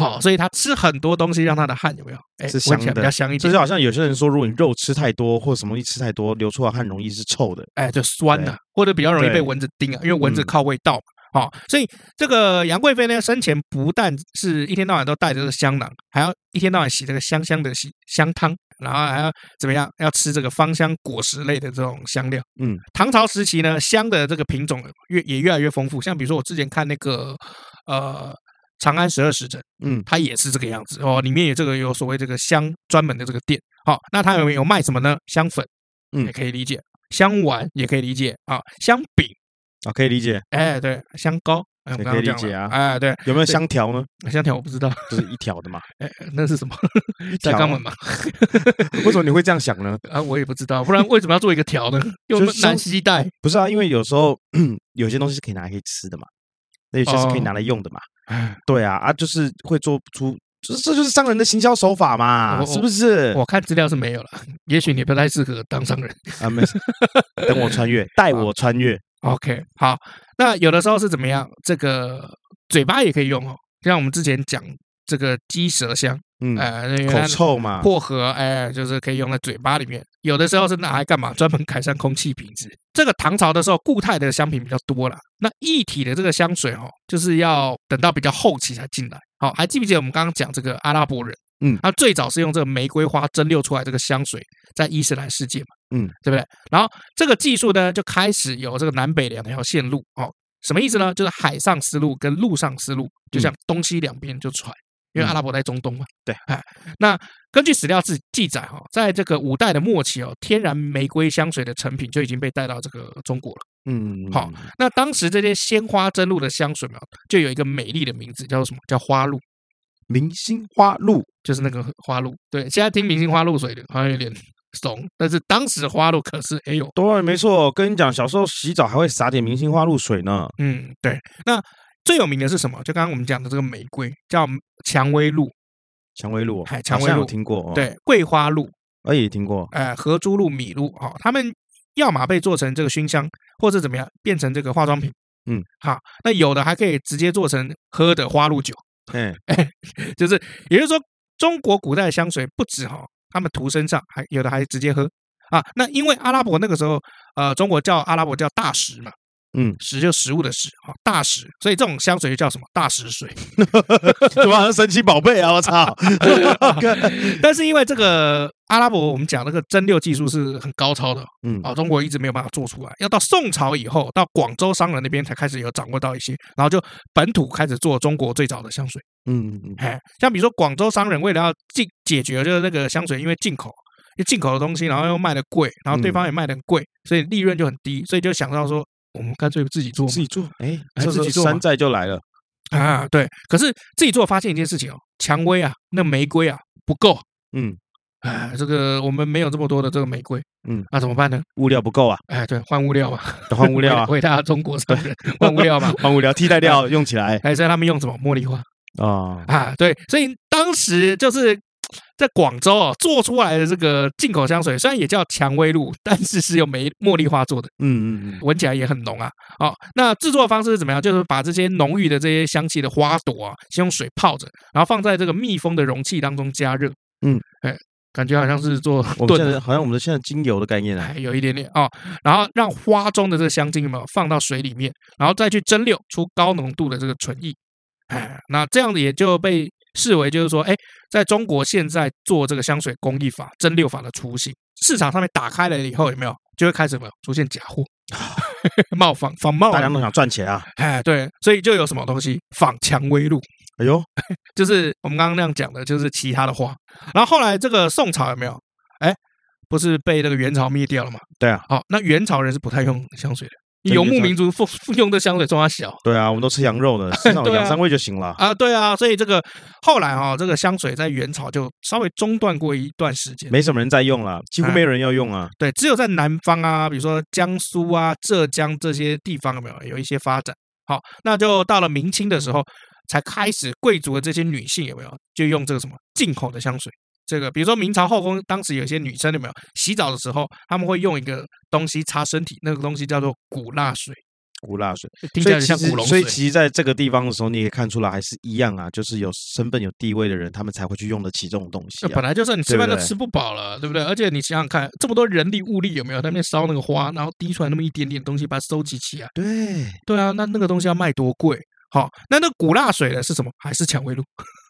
好，所以他吃很多东西，让他的汗有没有？哎，闻起来比较香一点。就是好像有些人说，如果你肉吃太多或者什么东西吃太多，流出来汗容易是臭的，哎，就酸的，或者比较容易被蚊子叮啊，因为蚊子靠味道嘛。好，所以这个杨贵妃呢，生前不但是一天到晚都带着这个香囊，还要一天到晚洗这个香香的洗香汤。然后还要怎么样？要吃这个芳香果实类的这种香料。嗯，唐朝时期呢，香的这个品种越也越来越丰富。像比如说我之前看那个呃《长安十二时辰》，嗯，它也是这个样子哦。里面有这个有所谓这个香专门的这个店。好，那它有没有卖什么呢？香粉，嗯，也可以理解。香丸也可以理解啊。香饼啊，可以理解。哎，对，香糕。也可以理解啊，哎，对，有没有香条呢？香条我不知道，就是一条的嘛。哎，那是什么？在肛门嘛？为什么你会这样想呢？啊，我也不知道，不然为什么要做一个条呢？又难携带？不是啊，因为有时候 有些东西是可以拿来可以吃的嘛，那有些是可以拿来用的嘛。对啊，啊，就是会做出，这这就是商人的行销手法嘛，是不是？我看资料是没有了，也许你不太适合当商人啊。没事，等我穿越，带我穿越。OK，好，那有的时候是怎么样？这个。嘴巴也可以用哦，像我们之前讲这个鸡舌香，嗯，呃，口臭嘛，薄荷，哎，就是可以用在嘴巴里面。有的时候是拿来干嘛？专门改善空气品质。这个唐朝的时候，固态的香品比较多了。那液体的这个香水哦，就是要等到比较后期才进来。好，还记不记得我们刚刚讲这个阿拉伯人？嗯，他最早是用这个玫瑰花蒸馏出来这个香水，在伊斯兰世界嘛，嗯，对不对？然后这个技术呢，就开始有这个南北两条线路哦。什么意思呢？就是海上丝路跟陆上丝路，就像东西两边就传，因为阿拉伯在中东嘛。对，哎，那根据史料记记载哈，在这个五代的末期哦，天然玫瑰香水的成品就已经被带到这个中国了。嗯，好，那当时这些鲜花蒸露的香水嘛，就有一个美丽的名字，叫做什么？叫花露，明星花露，就是那个花露。对，现在听明星花露水的，好像有点。怂，但是当时花露可是哎呦，对，没错，跟你讲，小时候洗澡还会撒点明星花露水呢。嗯，对。那最有名的是什么？就刚刚我们讲的这个玫瑰，叫蔷薇露。蔷薇露，哎，蔷薇露听过？哦对，桂花露，哎也听过。哎，合珠露、米露，哈，他们要么被做成这个熏香，或者怎么样，变成这个化妆品。嗯，好，那有的还可以直接做成喝的花露酒。嗯，哎，就是，也就是说，中国古代的香水不止哈。他们涂身上，还有的还直接喝啊。那因为阿拉伯那个时候，呃，中国叫阿拉伯叫大食嘛，嗯，食就食物的食啊，大食，所以这种香水就叫什么大食水，怎么好像神奇宝贝啊？我操！但是因为这个阿拉伯，我们讲那个蒸馏技术是很高超的，嗯，啊，中国一直没有办法做出来，要到宋朝以后，到广州商人那边才开始有掌握到一些，然后就本土开始做中国最早的香水。嗯嗯，哎，像比如说广州商人为了要进解决就是那个香水，因为进口，因为进口的东西，然后又卖的贵，然后对方也卖的贵，所以利润就很低，所以就想到说，我们干脆自己做，自己做，哎，自己做，山寨就来了啊，对。可是自己做发现一件事情哦，蔷薇啊，那玫瑰啊不够，嗯，哎，这个我们没有这么多的这个玫瑰，嗯，那怎么办呢？物料不够啊，哎，对，换物料嘛，换物料啊，为大家中国商人换物料嘛，换物料替代掉用起来，哎，所以他们用什么茉莉花。啊、哦、啊，对，所以当时就是在广州哦做出来的这个进口香水，虽然也叫蔷薇露，但是是用玫茉莉花做的，嗯嗯嗯，闻起来也很浓啊。哦，那制作方式是怎么样？就是把这些浓郁的这些香气的花朵啊，先用水泡着，然后放在这个密封的容器当中加热，嗯，哎，感觉好像是做炖，我们现在好像我们的现在精油的概念啊，有一点点啊、哦，然后让花中的这个香精有没有放到水里面，然后再去蒸馏出高浓度的这个纯液。哎，那这样子也就被视为就是说，哎，在中国现在做这个香水工艺法、蒸馏法的雏形，市场上面打开了以后，有没有就会开始有没有出现假货、冒仿、仿冒？大家都想赚钱啊！哎，对，所以就有什么东西仿蔷薇露。哎呦，就是我们刚刚那样讲的，就是其他的花。然后后来这个宋朝有没有？哎，不是被那个元朝灭掉了吗？对啊。好，那元朝人是不太用香水的。游牧民族用的香水装它小。对啊，我们都吃羊肉的，至少 两三味就行了啊。对啊，所以这个后来啊，这个香水在元朝就稍微中断过一段时间，没什么人在用了，几乎没有人要用啊。对，只有在南方啊，比如说江苏啊、浙江这些地方有没有有一些发展？好，那就到了明清的时候，才开始贵族的这些女性有没有就用这个什么进口的香水？这个比如说明朝后宫，当时有些女生有没有洗澡的时候，他们会用一个东西擦身体，那个东西叫做古蜡水。古蜡水听起来像古龙水。所以其实在这个地方的时候，你也看出来还是一样啊，就是有身份有地位的人，他们才会去用得起这种东西、啊。本来就是你吃饭都吃不饱了，对不对？而且你想想看，这么多人力物力有没有在那边烧那个花，然后滴出来那么一点点东西，把它收集起来。对对啊，那那个东西要卖多贵？好，那那古蜡水呢是什么？还是蔷薇露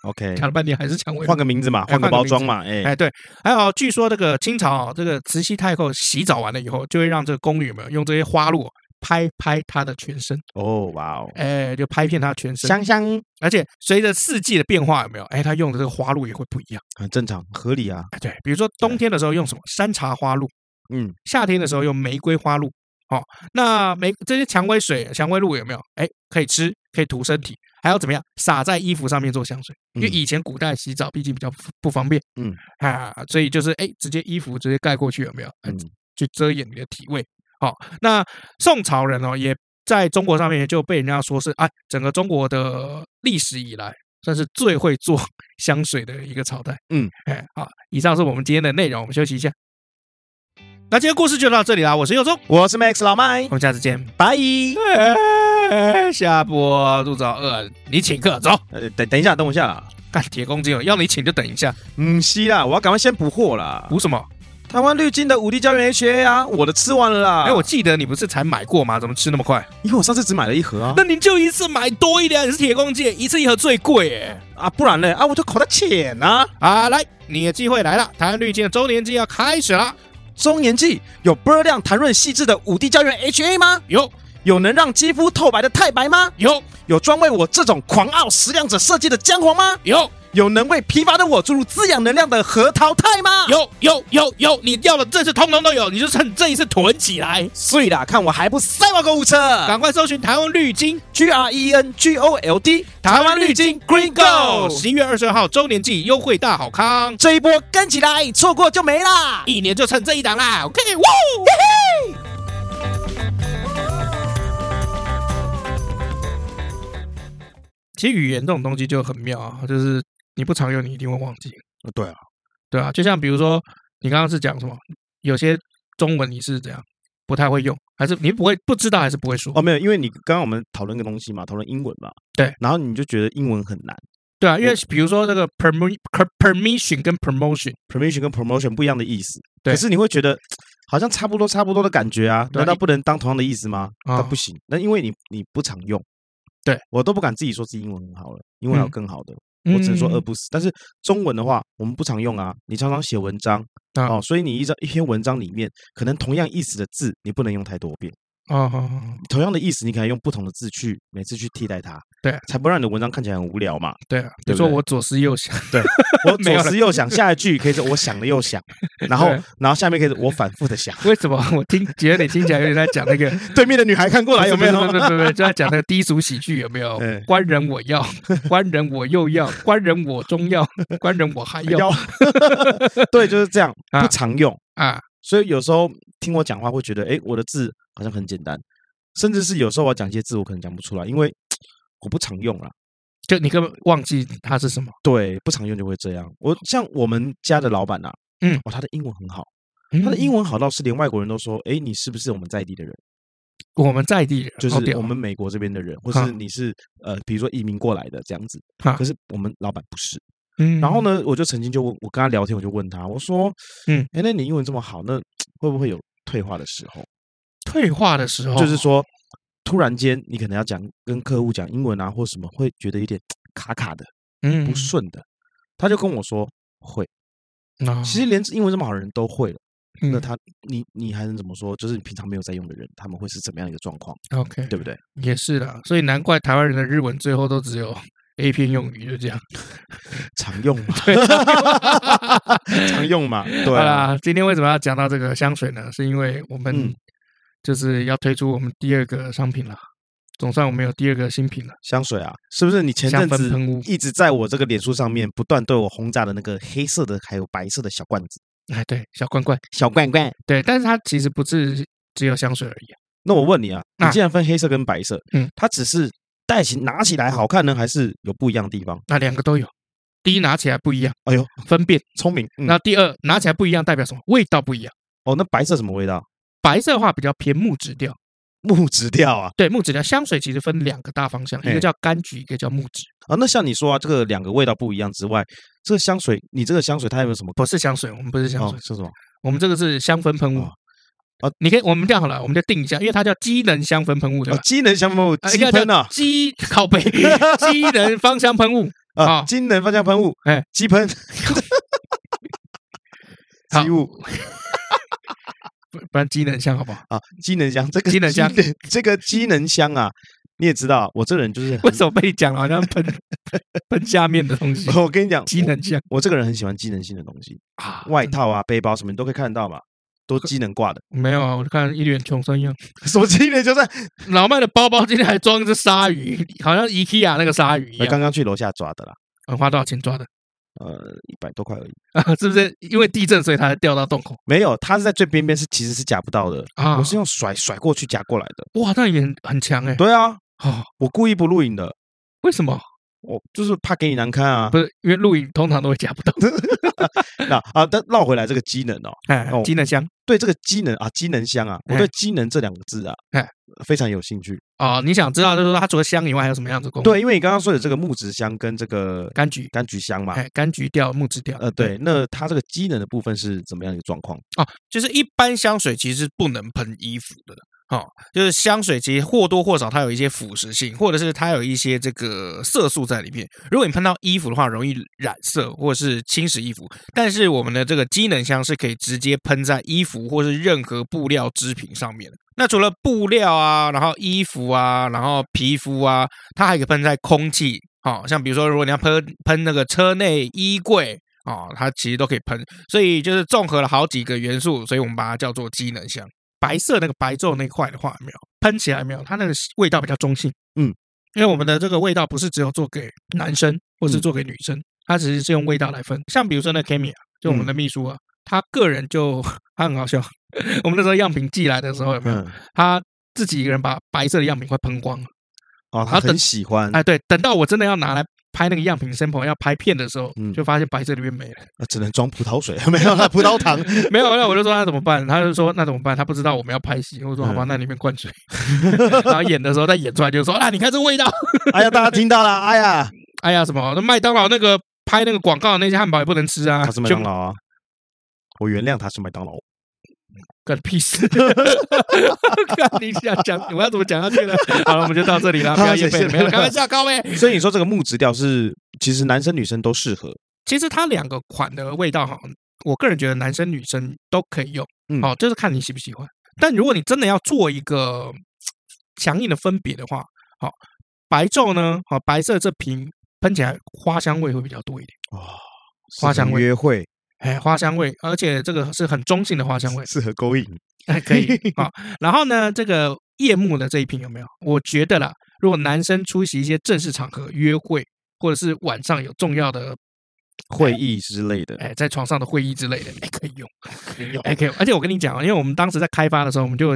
？OK，讲了半天还是蔷薇露，换个名字嘛，换个包装嘛。哎哎，对，还有据说这个清朝这个慈禧太后洗澡完了以后，就会让这个宫女有没有用这些花露拍拍她的全身。哦，哇哦，哎，就拍遍她全身，香香。而且随着四季的变化，有没有？哎，她用的这个花露也会不一样，很正常，合理啊。哎，对，比如说冬天的时候用什么山茶花露，嗯，夏天的时候用玫瑰花露。好，那玫这些蔷薇水、蔷薇露有没有？哎，可以吃，可以涂身体。还要怎么样？撒在衣服上面做香水，因为以前古代洗澡毕竟比较不方便，嗯啊，所以就是哎，直接衣服直接盖过去有没有？嗯，去遮掩你的体味。好，那宋朝人哦，也在中国上面就被人家说是哎，整个中国的历史以来算是最会做 香水的一个朝代。嗯，哎，好，以上是我们今天的内容，我们休息一下。那今天故事就到这里啦，我是佑宗，我是 Max 老麦，我们下次见，拜。下播肚子好饿，你请客走。呃，等等一下，等我一下。干铁公鸡了，要你请就等一下。嗯，是啦，我要赶快先补货啦。补什么？台湾绿金的五 D 胶原 HA 啊，我的吃完了啦。哎，我记得你不是才买过吗？怎么吃那么快？因为我上次只买了一盒啊。那你就一次买多一点，你是铁公鸡，一次一盒最贵哎。啊，不然呢？啊，我就口袋浅呐。啊，来，你的机会来了，台湾绿金的周年季要开始了。中年季有波量、弹润、细致的五 D 胶原 HA 吗？有。有能让肌肤透白的太白吗？有。有专为我这种狂傲食量者设计的姜黄吗？有。有能为疲乏的我注入滋养能量的核桃肽吗？有。有有有，你要的这次通通都有，你就趁这一次囤起来。所以啦，看我还不塞爆购物车，赶快搜寻台湾绿金 G R E N G O L D，台湾绿金 Green Gold，十一月二十二号周年季优惠大好康，这一波跟起来，错过就没啦，一年就趁这一档啦。OK，哇，嘿嘿。其实语言这种东西就很妙啊，就是你不常用，你一定会忘记。对啊，对啊，就像比如说，你刚刚是讲什么？有些中文你是怎样不太会用，还是你不会不知道，还是不会说？哦，没有，因为你刚刚我们讨论个东西嘛，讨论英文嘛。对，然后你就觉得英文很难。对啊，因为比如说这个 perm permission 跟 promotion，permission 跟 promotion 不一样的意思。对，可是你会觉得好像差不多差不多的感觉啊？难道不能当同样的意思吗？啊，不行，那因为你你不常用。对，我都不敢自己说自己英文很好了，英文还有更好的，嗯、我只能说饿不死。但是中文的话，我们不常用啊。你常常写文章啊、哦，所以你一张一篇文章里面，可能同样意思的字，你不能用太多遍。啊，好好好，同样的意思，你可以用不同的字去每次去替代它，对，才不让你的文章看起来很无聊嘛。对啊，比如说我左思右想，对，我左思右想，下一句可以说我想了又想，然后然后下面可以说我反复的想。为什么？我听觉得你听起来有点在讲那个对面的女孩看过来有没有？对对对，就在讲那个低俗喜剧有没有？官人我要，官人我又要，官人我中要，官人我还要。对，就是这样，不常用。啊，所以有时候听我讲话会觉得，哎，我的字。好像很简单，甚至是有时候我讲一些字，我可能讲不出来，因为 我不常用啦。就你根本忘记它是什么？对，不常用就会这样。我像我们家的老板啊，嗯，哦，他的英文很好，他的英文好到是连外国人都说，哎，你是不是我们在地的人？我们在地人就是我们美国这边的人，或是你是呃，比如说移民过来的这样子。可是我们老板不是。嗯，然后呢，我就曾经就问我跟他聊天，我就问他，我说，嗯，哎，那你英文这么好，那会不会有退化的时候？退化的时候，就是说，突然间你可能要讲跟客户讲英文啊，或什么，会觉得有点卡卡的，嗯，不顺的。他就跟我说会，其实连英文这么好的人都会了，那他你你还能怎么说？就是你平常没有在用的人，他们会是怎么样一个状况？OK，对不对？也是的，所以难怪台湾人的日文最后都只有 A 片用语，就这样 常用嘛，常用嘛。对啊，今天为什么要讲到这个香水呢？是因为我们。就是要推出我们第二个商品了。总算我们有第二个新品了，香水啊，是不是？你前阵子一直在我这个脸书上面不断对我轰炸的那个黑色的还有白色的小罐子，哎，对，小罐罐，小罐罐，对，但是它其实不是只有香水而已啊。那我问你啊，你既然分黑色跟白色，嗯，它只是戴起拿起来好看呢，还是有不一样的地方？那两个都有。第一，拿起来不一样，哎呦，分辨聪明。那第二，拿起来不一样代表什么？味道不一样。哦，那白色什么味道？白色的话比较偏木质调。木质调啊，对，木质调。香水其实分两个大方向，一个叫柑橘，一个叫木质。啊，那像你说啊，这个两个味道不一样之外，这个香水，你这个香水它有没有什么？不是香水，我们不是香水，是什么？我们这个是香氛喷雾。啊，你可以，我们这样好了，我们就定一下，因为它叫机能香氛喷雾，对吧？机能香氛喷雾，机喷啊，机靠背，机能芳香喷雾啊，机能芳香喷雾，哎，机喷，机雾。不不然机能香好不好？啊，机能香这个机能香，这个机能香啊，你也知道，我这人就是为什么被你讲了好像喷喷下面的东西？我跟你讲，机能香，我这个人很喜欢机能性的东西。啊，外套啊、背包什么你都可以看得到嘛，都机能挂的。没有啊，我看一脸穷酸样。什么机能？就是 老麦的包包今天还装一只鲨鱼，好像 IKEA 那个鲨鱼一样。刚刚去楼下抓的啦。嗯，花多少钱抓的？呃，一百多块而已啊，是不是因为地震所以它才掉到洞口？没有，它是在最边边，是其实是夹不到的啊。我是用甩甩过去夹过来的。哇，那也很强哎。对啊，啊，我故意不录影的。为什么？我就是怕给你难堪啊。不是，因为录影通常都会夹不到。那啊，但绕回来这个机能哦，哎，机能香。对这个机能啊，机能香啊，我对机能这两个字啊，哎，非常有兴趣啊。你想知道就是说它除了香以外还有什么样子功能？对，因为你刚刚说的这个木质香跟这个柑橘柑橘香嘛，哎，柑橘调木质调。呃，对，那它这个机能的部分是怎么样一个状况？哦，就是一般香水其实是不能喷衣服的。哦，就是香水其实或多或少它有一些腐蚀性，或者是它有一些这个色素在里面。如果你喷到衣服的话，容易染色或者是侵蚀衣服。但是我们的这个机能香是可以直接喷在衣服或是任何布料织品上面的。那除了布料啊，然后衣服啊，然后皮肤啊，它还可以喷在空气。哦，像比如说，如果你要喷喷那个车内衣柜哦，它其实都可以喷。所以就是综合了好几个元素，所以我们把它叫做机能香。白色那个白昼那块的话，有没有喷起来没有？它那个味道比较中性，嗯，因为我们的这个味道不是只有做给男生或是做给女生，它只是是用味道来分。像比如说那 Kimi 啊，就我们的秘书啊，他个人就 他很好笑。我们那时候样品寄来的时候，有没有？他自己一个人把白色的样品快喷光了。哦，他很喜欢。哎，对，等到我真的要拿来。拍那个样品 sample 要拍片的时候，就发现白色里面没了，那只能装葡萄水，没有了 葡萄糖，没有。那我就说那怎么办？他就说那怎么办？他不知道我们要拍戏。我说好吧，那里面灌水。然后演的时候他演出来，就说啊，你看这味道。哎呀，大家听到了，哎呀，哎呀，什么？那麦当劳那个拍那个广告的那些汉堡也不能吃啊。他是麦当劳啊，我原谅他是麦当劳。干屁事！看你想讲，我要怎么讲下去呢？好了，我们就到这里了。不要业配，没有开玩笑，高位。所以你说这个木质调是，其实男生女生都适合。其实它两个款的味道哈，我个人觉得男生女生都可以用。嗯，好，就是看你喜不喜欢。但如果你真的要做一个强硬的分别的话，好，白昼呢，好，白色这瓶喷起来花香味会比较多一点。哦，花香味约会。哎，花香味，而且这个是很中性的花香味，适合勾引。哎，可以好。然后呢，这个夜幕的这一瓶有没有？我觉得啦，如果男生出席一些正式场合、约会，或者是晚上有重要的会议之类的，哎，在床上的会议之类的，哎，可以用，可以用，哎，可以。而且我跟你讲，因为我们当时在开发的时候，我们就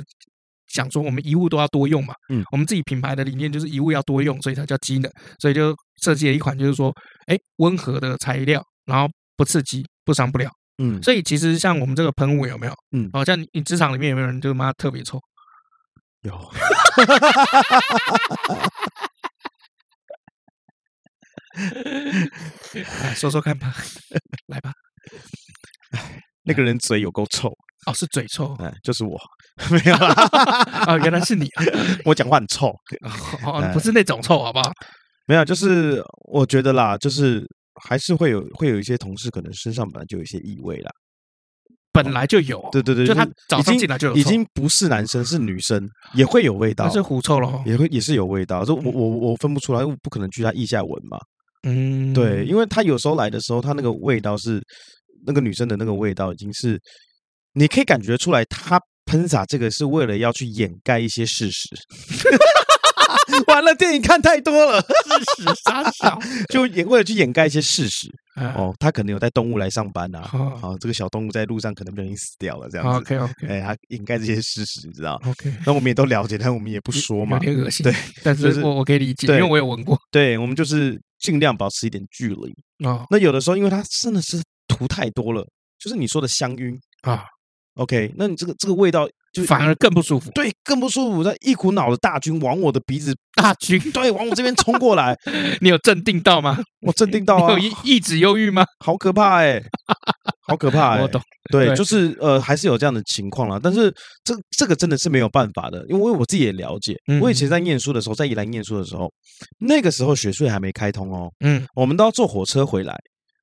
想说，我们一物都要多用嘛。嗯，我们自己品牌的理念就是一物要多用，所以它叫机能，所以就设计了一款，就是说，哎，温和的材料，然后不刺激。不伤不了，嗯，所以其实像我们这个喷雾有没有？嗯，好像你你职场里面有没有人就妈特别臭？有，来 说说看吧，来吧。那个人嘴有够臭哦，是嘴臭，哎，就是我，没有啦，啊，原来是你，我讲话很臭，哦，不是那种臭，好不好？没有，就是我觉得啦，就是。还是会有会有一些同事可能身上本来就有一些异味啦，本来就有，对对对，就他早上进来就有，已经不是男生是女生也会有味道，是狐臭了，也会也是有味道，就我我我分不出来，我不可能去他腋下闻嘛，嗯，对，因为他有时候来的时候，他那个味道是那个女生的那个味道已经是，你可以感觉出来，他喷洒这个是为了要去掩盖一些事实。完了，电影看太多了，事实杀小，就也为了去掩盖一些事实。哦，他可能有带动物来上班啊，好，这个小动物在路上可能不小心死掉了，这样子。OK OK，哎，他掩盖这些事实，你知道？OK，那我们也都了解，但我们也不说嘛，有点恶心。对，但是我我可以理解，因为我有闻过。对，我们就是尽量保持一点距离啊。那有的时候，因为它真的是涂太多了，就是你说的香晕啊。OK，那你这个这个味道就反而更不舒服，对，更不舒服。那一股脑的大军往我的鼻子，大军对，往我这边冲过来。你有镇定到吗？我镇定到啊。你有抑制忧郁吗？好可怕哎，好可怕哎。我懂。对，就是呃，还是有这样的情况啦。但是这这个真的是没有办法的，因为我自己也了解。我以前在念书的时候，在宜兰念书的时候，那个时候学税还没开通哦。嗯，我们都要坐火车回来。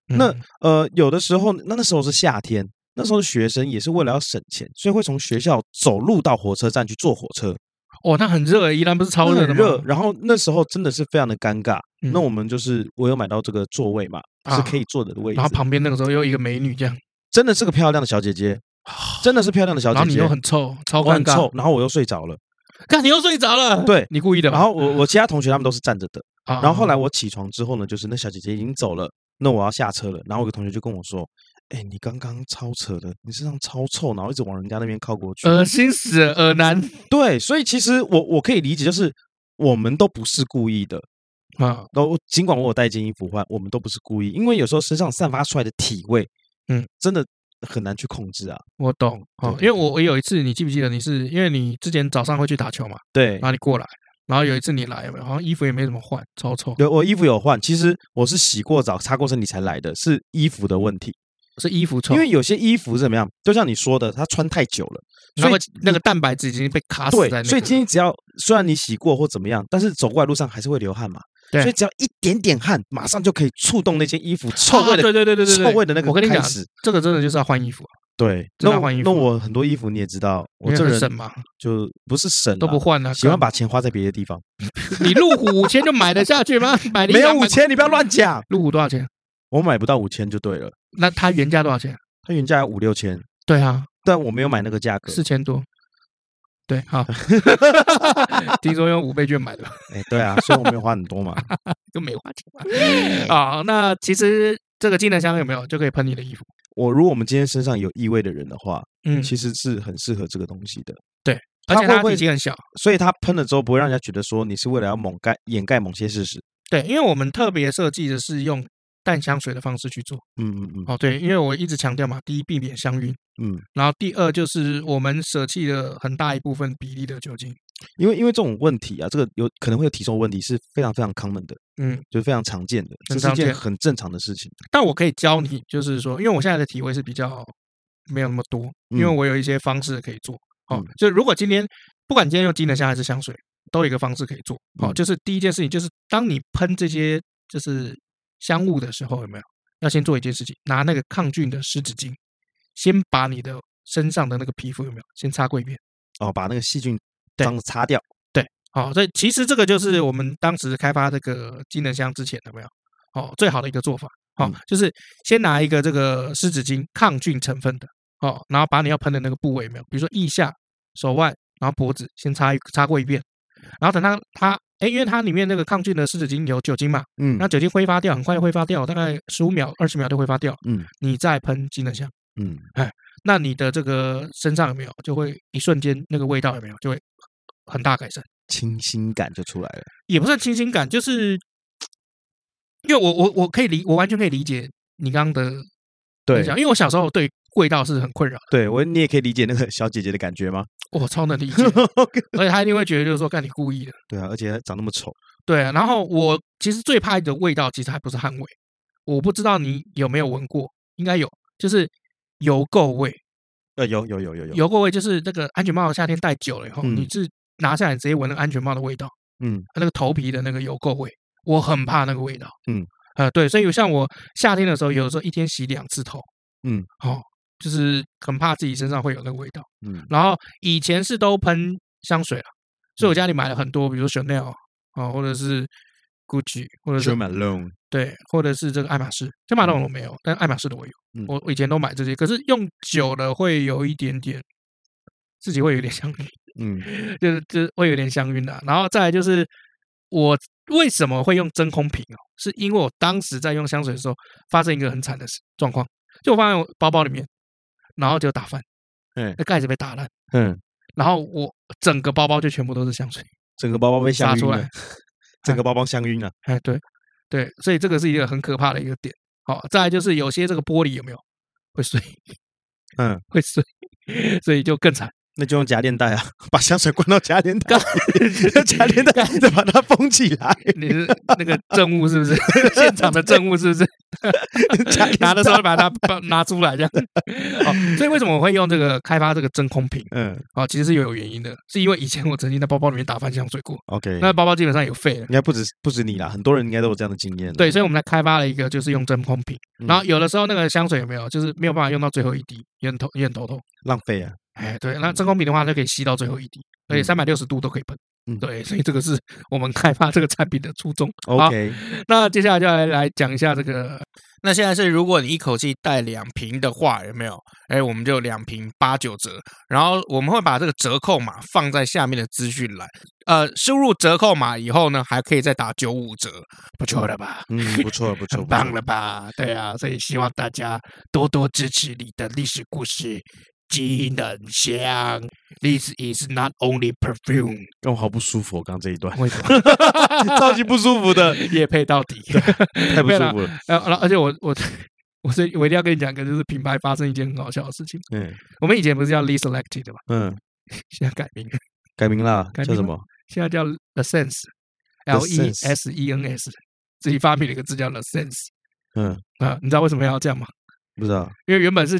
那呃，有的时候那那时候是夏天。那时候学生也是为了要省钱，所以会从学校走路到火车站去坐火车。哦，那很热诶，宜兰不是超热的吗？热。然后那时候真的是非常的尴尬。嗯、那我们就是我有买到这个座位嘛，啊、是可以坐的的位置。然后旁边那个时候又一个美女，这样真的是个漂亮的小姐姐，真的是漂亮的小姐姐。然后你又很臭，超尴尬。然后我又睡着了，看你又睡着了。对，你故意的。然后我我其他同学他们都是站着的。啊、然后后来我起床之后呢，就是那小姐姐已经走了，那我要下车了。然后我有个同学就跟我说。哎，你刚刚超扯的，你身上超臭，然后一直往人家那边靠过去，恶心死了，恶男。对，所以其实我我可以理解，就是我们都不是故意的啊。都尽管我有带件衣服换，我们都不是故意，因为有时候身上散发出来的体味，嗯，真的很难去控制啊。我懂，哦，因为我我有一次，你记不记得？你是因为你之前早上会去打球嘛？对，然后你过来，然后有一次你来，好像衣服也没怎么换，超臭。对，我衣服有换，其实我是洗过澡、擦过身体才来的，是衣服的问题。是衣服臭，因为有些衣服是怎么样？就像你说的，它穿太久了，所以那个蛋白质已经被卡死在那。所以今天只要虽然你洗过或怎么样，但是走过来路上还是会流汗嘛。所以只要一点点汗，马上就可以触动那件衣服臭味的。对对对对对，臭味的那个。我跟你讲，这个真的就是要换衣服。对，那换衣服。那我很多衣服你也知道，我这人省嘛，就不是省都不换了，喜欢把钱花在别的地方。你路虎五千就买得下去吗？买没有五千，你不要乱讲。路虎多少钱？我买不到五千就对了。那它原价多少钱？它原价要五六千，对啊，但我没有买那个价格，四千多，对，好，听说用五倍券买的，哎，对啊，所以我没有花很多嘛，都没花钱嘛，啊，那其实这个技能箱有没有就可以喷你的衣服？我如果我们今天身上有异味的人的话，嗯，其实是很适合这个东西的，对，而且它体积很小，所以它喷了之后不会让人家觉得说你是为了要蒙盖掩盖某些事实，对，因为我们特别设计的是用。淡香水的方式去做，嗯嗯嗯，哦对，因为我一直强调嘛，第一避免香晕，嗯，然后第二就是我们舍弃了很大一部分比例的酒精，因为因为这种问题啊，这个有可能会有体重问题是非常非常 common 的，嗯，就是非常常见的，这是一件很正常的事情。但我可以教你，就是说，因为我现在的体会是比较没有那么多，因为我有一些方式可以做，哦，就如果今天不管今天用机能香还是香水，都有一个方式可以做，哦，就是第一件事情就是当你喷这些就是。香雾的时候有没有要先做一件事情？拿那个抗菌的湿纸巾，先把你的身上的那个皮肤有没有先擦过一遍？哦，把那个细菌脏的擦掉。对，好，所以其实这个就是我们当时开发这个机能箱之前有没有？哦，最好的一个做法，好，就是先拿一个这个湿纸巾，抗菌成分的，哦，然后把你要喷的那个部位有没有？比如说腋下、手腕，然后脖子，先擦一擦过一遍，然后等到它。哎，因为它里面那个抗菌的湿纸巾有酒精嘛，嗯，那酒精挥发掉，很快挥发掉，大概十五秒、二十秒就挥发掉，嗯，你再喷机能箱，嗯，哎，那你的这个身上有没有？就会一瞬间那个味道有没有？就会很大改善，清新感就出来了，也不算清新感，就是因为我我我可以理，我完全可以理解你刚刚的对，因为我小时候对。味道是很困扰，对我你也可以理解那个小姐姐的感觉吗？我超能理解，而且她一定会觉得就是说，干你故意的。对啊，而且长那么丑。对啊，然后我其实最怕的味道其实还不是汗味，我不知道你有没有闻过，应该有，就是油垢味。呃，有有有有有。油垢味就是那个安全帽夏天戴久了以后，嗯、你是拿下来直接闻那个安全帽的味道，嗯，那个头皮的那个油垢味，我很怕那个味道。嗯，呃，对，所以像我夏天的时候，有的时候一天洗两次头，嗯，好、哦。就是很怕自己身上会有那个味道，嗯，然后以前是都喷香水了，所以我家里买了很多，比如说 Chanel 啊，或者是 Gucci，或者是 Malone，对，或者是这个爱马仕，Jo Malone 我没有，但爱马仕的我有，我以前都买这些，可是用久了会有一点点自己会有点香晕，嗯，就是就是会有点香晕的。然后再来就是我为什么会用真空瓶哦？是因为我当时在用香水的时候发生一个很惨的状况，就我放在我包包里面，然后就打翻，嗯，那盖子被打烂，嗯，然后我整个包包就全部都是香水，整个包包被香出来，整个包包香晕了，哎，对对，所以这个是一个很可怕的一个点。好，再来就是有些这个玻璃有没有会碎？嗯，会碎，所以就更惨。那就用夹链袋啊，把香水灌到夹链袋，夹链袋再把它封起来。你是那个证物是不是？现场的证物是不是？拿的时候把它拿出来这样。好，所以为什么我会用这个开发这个真空瓶？嗯，好，其实是有有原因的，是因为以前我曾经在包包里面打翻香水过。OK，那包包基本上也废了。应该不止不止你啦，很多人应该都有这样的经验。对，所以我们来开发了一个，就是用真空瓶。然后有的时候那个香水有没有，就是没有办法用到最后一滴，也很头也很头痛，浪费啊。哎，对，那真空瓶的话，它可以吸到最后一滴，而且三百六十度都可以喷。嗯，对，所以这个是我们开发这个产品的初衷。OK，那接下来就来来讲一下这个。那现在是，如果你一口气带两瓶的话，有没有？哎，我们就两瓶八九折。然后我们会把这个折扣码放在下面的资讯栏。呃，输入折扣码以后呢，还可以再打九五折，不错了吧？嗯，不错，不错，棒了吧？对啊，所以希望大家多多支持你的历史故事。机能香，This is not only perfume。让我好不舒服，我刚刚这一段为什么？超级不舒服的，也配到底，太不舒服了。然后，而且我我 我是我一定要跟你讲一个，就是品牌发生一件很好笑的事情。嗯，我们以前不是叫 Lee Selected 吗？嗯，现在改名，改名了，叫什么？现在叫 The Sense，L E S E N S，自己发明了一个字叫 The Sense。嗯啊，你知道为什么要这样吗？不知道，因为原本是。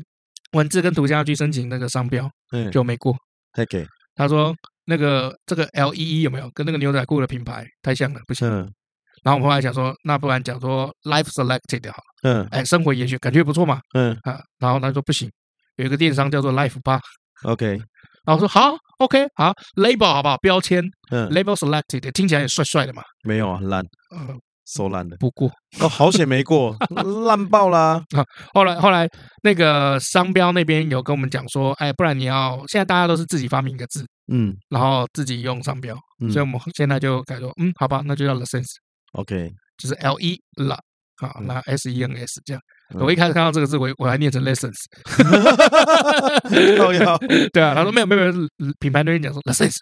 文字跟图像要去申请那个商标，嗯，就没过。太给。他说那个这个 L E E 有没有？跟那个牛仔裤的品牌太像了，不行。嗯，然后我们后来想说，那不然讲说 Life Selected 好，嗯，哎，生活也许感觉不错嘛，嗯。啊，然后他说不行，有一个电商叫做 Life 八，OK，然后我说好，OK，好，Label 好不好？标签，嗯，Label Selected 听起来也帅帅的嘛，没有啊，很烂，嗯。收烂的，不过哦，好险没过，烂爆啦！啊，后来后来那个商标那边有跟我们讲说，哎，不然你要现在大家都是自己发明一个字，嗯，然后自己用商标，嗯、所以我们现在就改说，嗯，好吧，那就叫 license，OK，就是 L E 啦，好，那 S E N S 这样。我一开始看到这个字，我我还念成 lessons，对啊，他说没有没有没有，品牌那边讲说 sense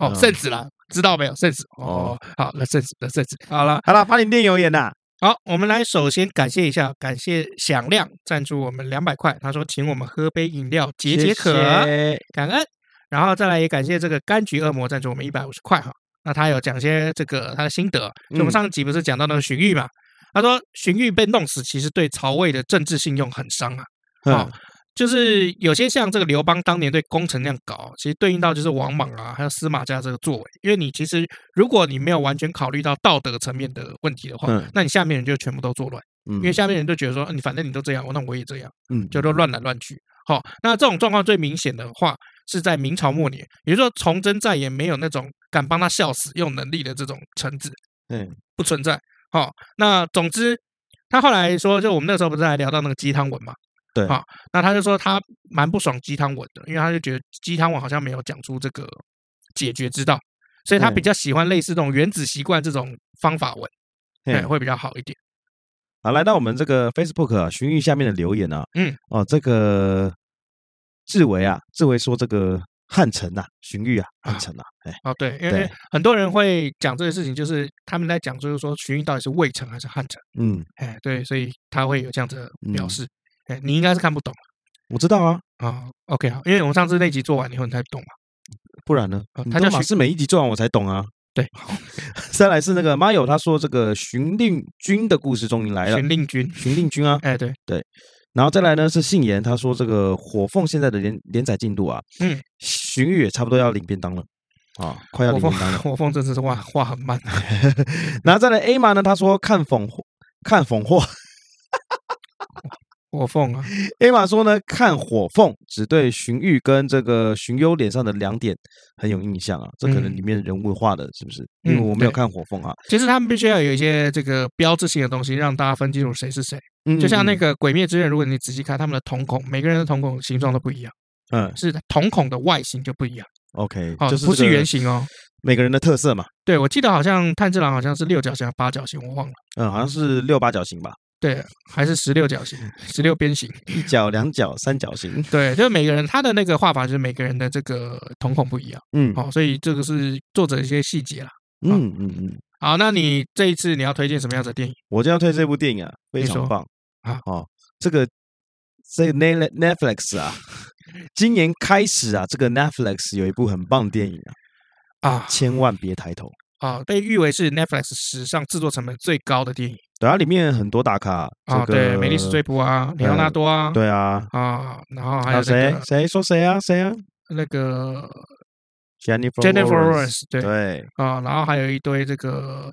哦 sense 啦，知道没有？sense 哦，好 the sense sense 好了。好了，发你电留言呐，好，我们来首先感谢一下，感谢响亮赞助我们两百块，他说请我们喝杯饮料解解渴，感恩，然后再来也感谢这个柑橘恶魔赞助我们一百五十块哈，那他有讲些这个他的心得，就我们上集不是讲到那个荀彧嘛。他说：“荀彧被弄死，其实对曹魏的政治信用很伤啊。哦，就是有些像这个刘邦当年对功臣那样搞，其实对应到就是王莽啊，还有司马家这个作为。因为你其实如果你没有完全考虑到道德层面的问题的话，那你下面人就全部都作乱。因为下面人都觉得说，你反正你都这样，那我也这样，嗯，就都乱来乱去。好，那这种状况最明显的话，是在明朝末年，也就是说，崇祯再也没有那种敢帮他笑死用能力的这种臣子，嗯，不存在。”好，那总之，他后来说，就我们那时候不是还聊到那个鸡汤文嘛？对，好，那他就说他蛮不爽鸡汤文的，因为他就觉得鸡汤文好像没有讲出这个解决之道，所以他比较喜欢类似这种原子习惯这种方法文，对，会比较好一点。好，来到我们这个 Facebook 啊，荀彧下面的留言啊，嗯，哦，这个志伟啊，志伟说这个。汉城呐，荀彧啊，汉城啊，哎，哦，对，因为很多人会讲这个事情，就是他们在讲，就是说荀彧到底是魏城还是汉城？嗯，哎，对，所以他会有这样子的表示。哎，你应该是看不懂，我知道啊，啊，OK，好，因为我们上次那集做完以后，你才懂嘛，不然呢？他就马是每一集做完我才懂啊。对，再来是那个马友，他说这个荀令君的故事终于来了，荀令君，荀令君啊，哎，对对。然后再来呢是信言，他说这个火凤现在的连连载进度啊，嗯，荀彧也差不多要领便当了啊，快要领便当了。火凤真的是话话 很慢。然后再来 A 嘛呢，他说看讽看讽货。火凤啊，A 玛说呢，看火凤只对荀彧跟这个荀攸脸上的两点很有印象啊，这可能里面人物画的是不是？因为我没有看火凤啊。其实他们必须要有一些这个标志性的东西，让大家分清楚谁是谁。嗯就像那个《鬼灭之刃》，如果你仔细看他们的瞳孔，每个人的瞳孔形状都不一样。嗯，是瞳孔的外形就不一样。OK，哦，就是不是圆形哦，每个人的特色嘛。对，我记得好像炭治郎好像是六角形、八角形，我忘了。嗯，好像是六八角形吧。对，还是十六角形、十六边形，一角、两角、三角形。对，就是每个人他的那个画法，就是每个人的这个瞳孔不一样。嗯，好，所以这个是作者一些细节啦。嗯嗯嗯。好，那你这一次你要推荐什么样的电影？我就要推这部电影啊，非常棒啊！哦，这个这个 Netflix 啊，今年开始啊，这个 Netflix 有一部很棒的电影啊，啊，千万别抬头。啊，被誉为是 Netflix 史上制作成本最高的电影。对啊，里面很多大咖啊，对，梅丽史翠普啊，里奥纳多啊，对啊，啊，然后还有谁？谁说谁啊？谁啊？那个 Jennifer Jennifer Lawrence，对对啊，然后还有一堆这个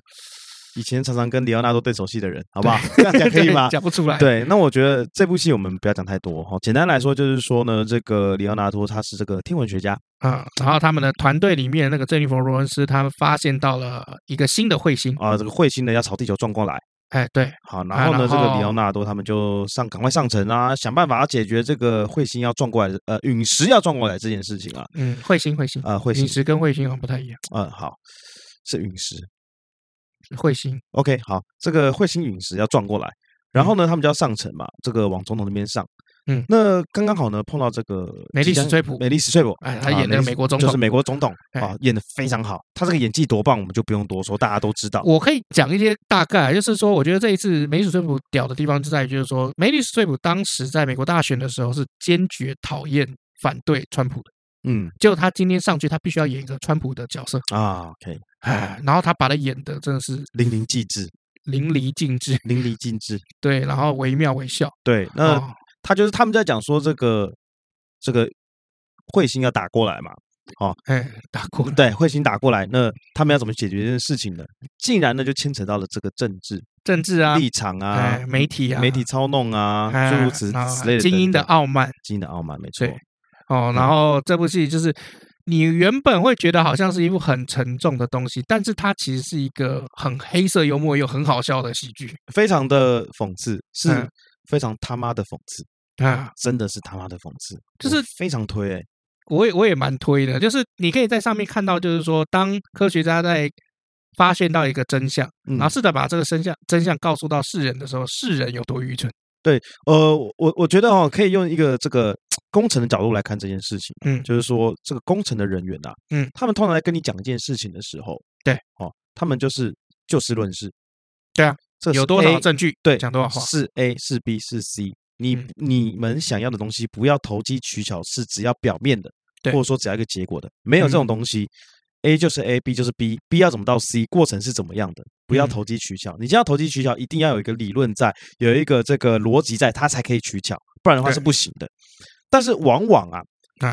以前常常跟里奥纳多对手戏的人，好不好？这样讲可以吗？讲不出来。对，那我觉得这部戏我们不要讲太多哈。简单来说就是说呢，这个里奥纳多他是这个天文学家。啊，然后他们的团队里面那个珍妮佛·罗恩斯，他们发现到了一个新的彗星啊，这个彗星呢要朝地球撞过来，哎，对，好，然后呢，这个里奥纳多他们就上赶快上城啊，想办法要解决这个彗星要撞过来，呃，陨石要撞过来这件事情啊。嗯，彗星，彗星，啊，彗星，陨石跟彗星好像不太一样。嗯，好，是陨石，彗星。OK，好，这个彗星陨石要撞过来，然后呢，他们就要上层嘛，这个往总统那边上。嗯，那刚刚好呢，碰到这个美丽史翠普，美丽史翠普，哎，他演的美国总统，就是美国总统啊，演的非常好。他这个演技多棒，我们就不用多说，大家都知道。我可以讲一些大概，就是说，我觉得这一次美丽史翠普屌的地方就在于，就是说，美丽史翠普当时在美国大选的时候是坚决讨厌反对川普的，嗯，结果他今天上去，他必须要演一个川普的角色啊，OK，哎，然后他把他演的真的是淋漓尽致，淋漓尽致，淋漓尽致，对，然后惟妙惟肖，对，那。他就是他们在讲说这个这个彗星要打过来嘛，哦，哎，打过来，对，彗星打过来，那他们要怎么解决这件事情呢？竟然呢就牵扯到了这个政治、政治啊、立场啊、媒体啊、媒体操弄啊，诸如此此类的。精英的傲慢，精英的傲慢，没错。哦，然后这部戏就是你原本会觉得好像是一部很沉重的东西，但是它其实是一个很黑色幽默又很好笑的喜剧，非常的讽刺，是。非常他妈的讽刺啊！真的是他妈的讽刺，就是非常推诶，我也我也蛮推的，就是你可以在上面看到，就是说，当科学家在发现到一个真相，然后试着把这个真相真相告诉到世人的时候，世人有多愚蠢。对，呃，我我觉得哦，可以用一个这个工程的角度来看这件事情，嗯，就是说这个工程的人员呐，嗯，他们通常在跟你讲一件事情的时候，对，哦，他们就是就事论事，对啊。这有多少证据？对，讲多少话？是 A 是 B 是 C，你你们想要的东西不要投机取巧，是只要表面的，或者说只要一个结果的，没有这种东西。A 就是 A，B 就是 B，B 要怎么到 C，过程是怎么样的？不要投机取巧。你既要投机取巧，一定要有一个理论在，有一个这个逻辑在，它才可以取巧，不然的话是不行的。但是往往啊，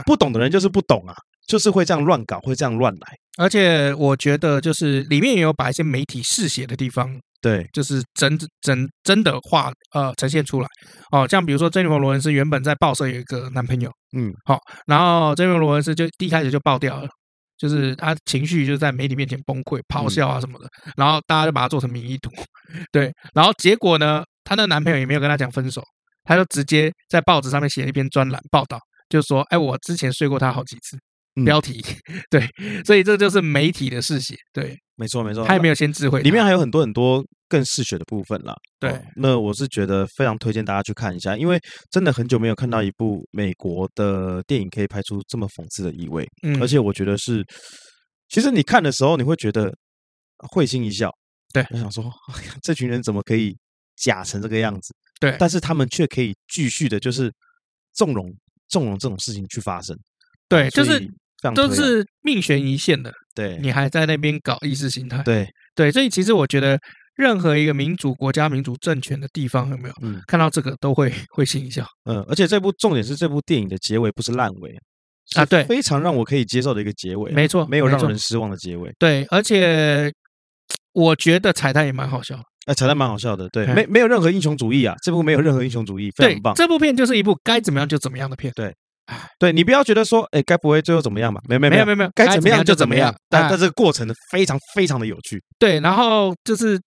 不懂的人就是不懂啊，就是会这样乱搞，会这样乱来。而且我觉得，就是里面也有把一些媒体嗜血的地方。对，就是真真真的话，呃，呈现出来哦。像比如说，珍妮佛罗恩斯原本在报社有一个男朋友，嗯，好，然后珍妮佛罗恩斯就第一开始就爆掉了，就是他情绪就在媒体面前崩溃、咆哮啊什么的，然后大家就把他做成民意图，对，然后结果呢，她的男朋友也没有跟她讲分手，他就直接在报纸上面写了一篇专栏报道，就说，哎，我之前睡过他好几次。标题对，所以这就是媒体的嗜血，对，没错没错，他也没有先智慧，里面还有很多很多更嗜血的部分啦。对、哦，那我是觉得非常推荐大家去看一下，因为真的很久没有看到一部美国的电影可以拍出这么讽刺的意味，嗯，而且我觉得是，其实你看的时候你会觉得会心一笑，对，我想说 这群人怎么可以假成这个样子，对，但是他们却可以继续的，就是纵容纵容这种事情去发生，对，就是。都是命悬一线的，对，你还在那边搞意识形态，对对，所以其实我觉得，任何一个民主国家、民主政权的地方，有没有？嗯，看到这个都会会心一笑。嗯，而且这部重点是这部电影的结尾不是烂尾啊，对，非常让我可以接受的一个结尾，没错，没有让人失望的结尾。对，而且我觉得彩蛋也蛮好笑，哎，彩蛋蛮好笑的，对，没没有任何英雄主义啊，这部没有任何英雄主义，非常棒。这部片就是一部该怎么样就怎么样的片，对。对，你不要觉得说，哎，该不会最后怎么样吧？没有没有没有没有，该怎么样就怎么样。但但这个过程呢，非常非常的有趣。对，然后就是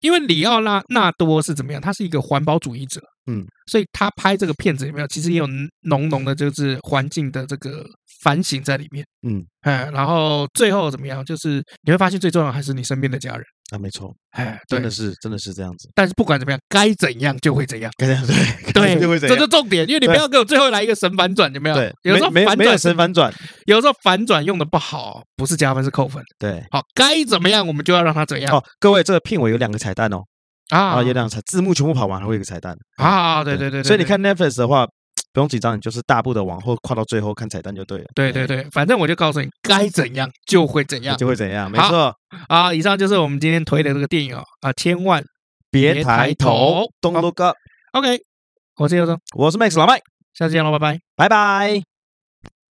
因为里奥纳纳多是怎么样？他是一个环保主义者，嗯，所以他拍这个片子有没有？其实也有浓浓的，就是环境的这个反省在里面。嗯，哎，然后最后怎么样？就是你会发现最重要还是你身边的家人啊，没错，哎，真的是真的是这样子。但是不管怎么样，该怎样就会怎样，该怎样对对，就会怎样，这是重点，因为你不要给我最后来一个神反转，有没有？对，有时候反转神反转，有时候反转用的不好，不是加分是扣分。对，好，该怎么样我们就要让他怎样。哦，各位，这个片尾有两个彩蛋哦。啊，有两个彩字幕全部跑完，还会有一个彩蛋啊！对对对，所以你看 Netflix 的话，不用紧张，你就是大步的往后跨到最后看彩蛋就对了。对对对，反正我就告诉你，该怎样就会怎样，就会怎样，没错。啊，以上就是我们今天推的这个电影哦。啊，千万别抬头，Don't look up。OK，我是尤忠，我是 Max 老麦，下次见喽，拜拜，拜拜。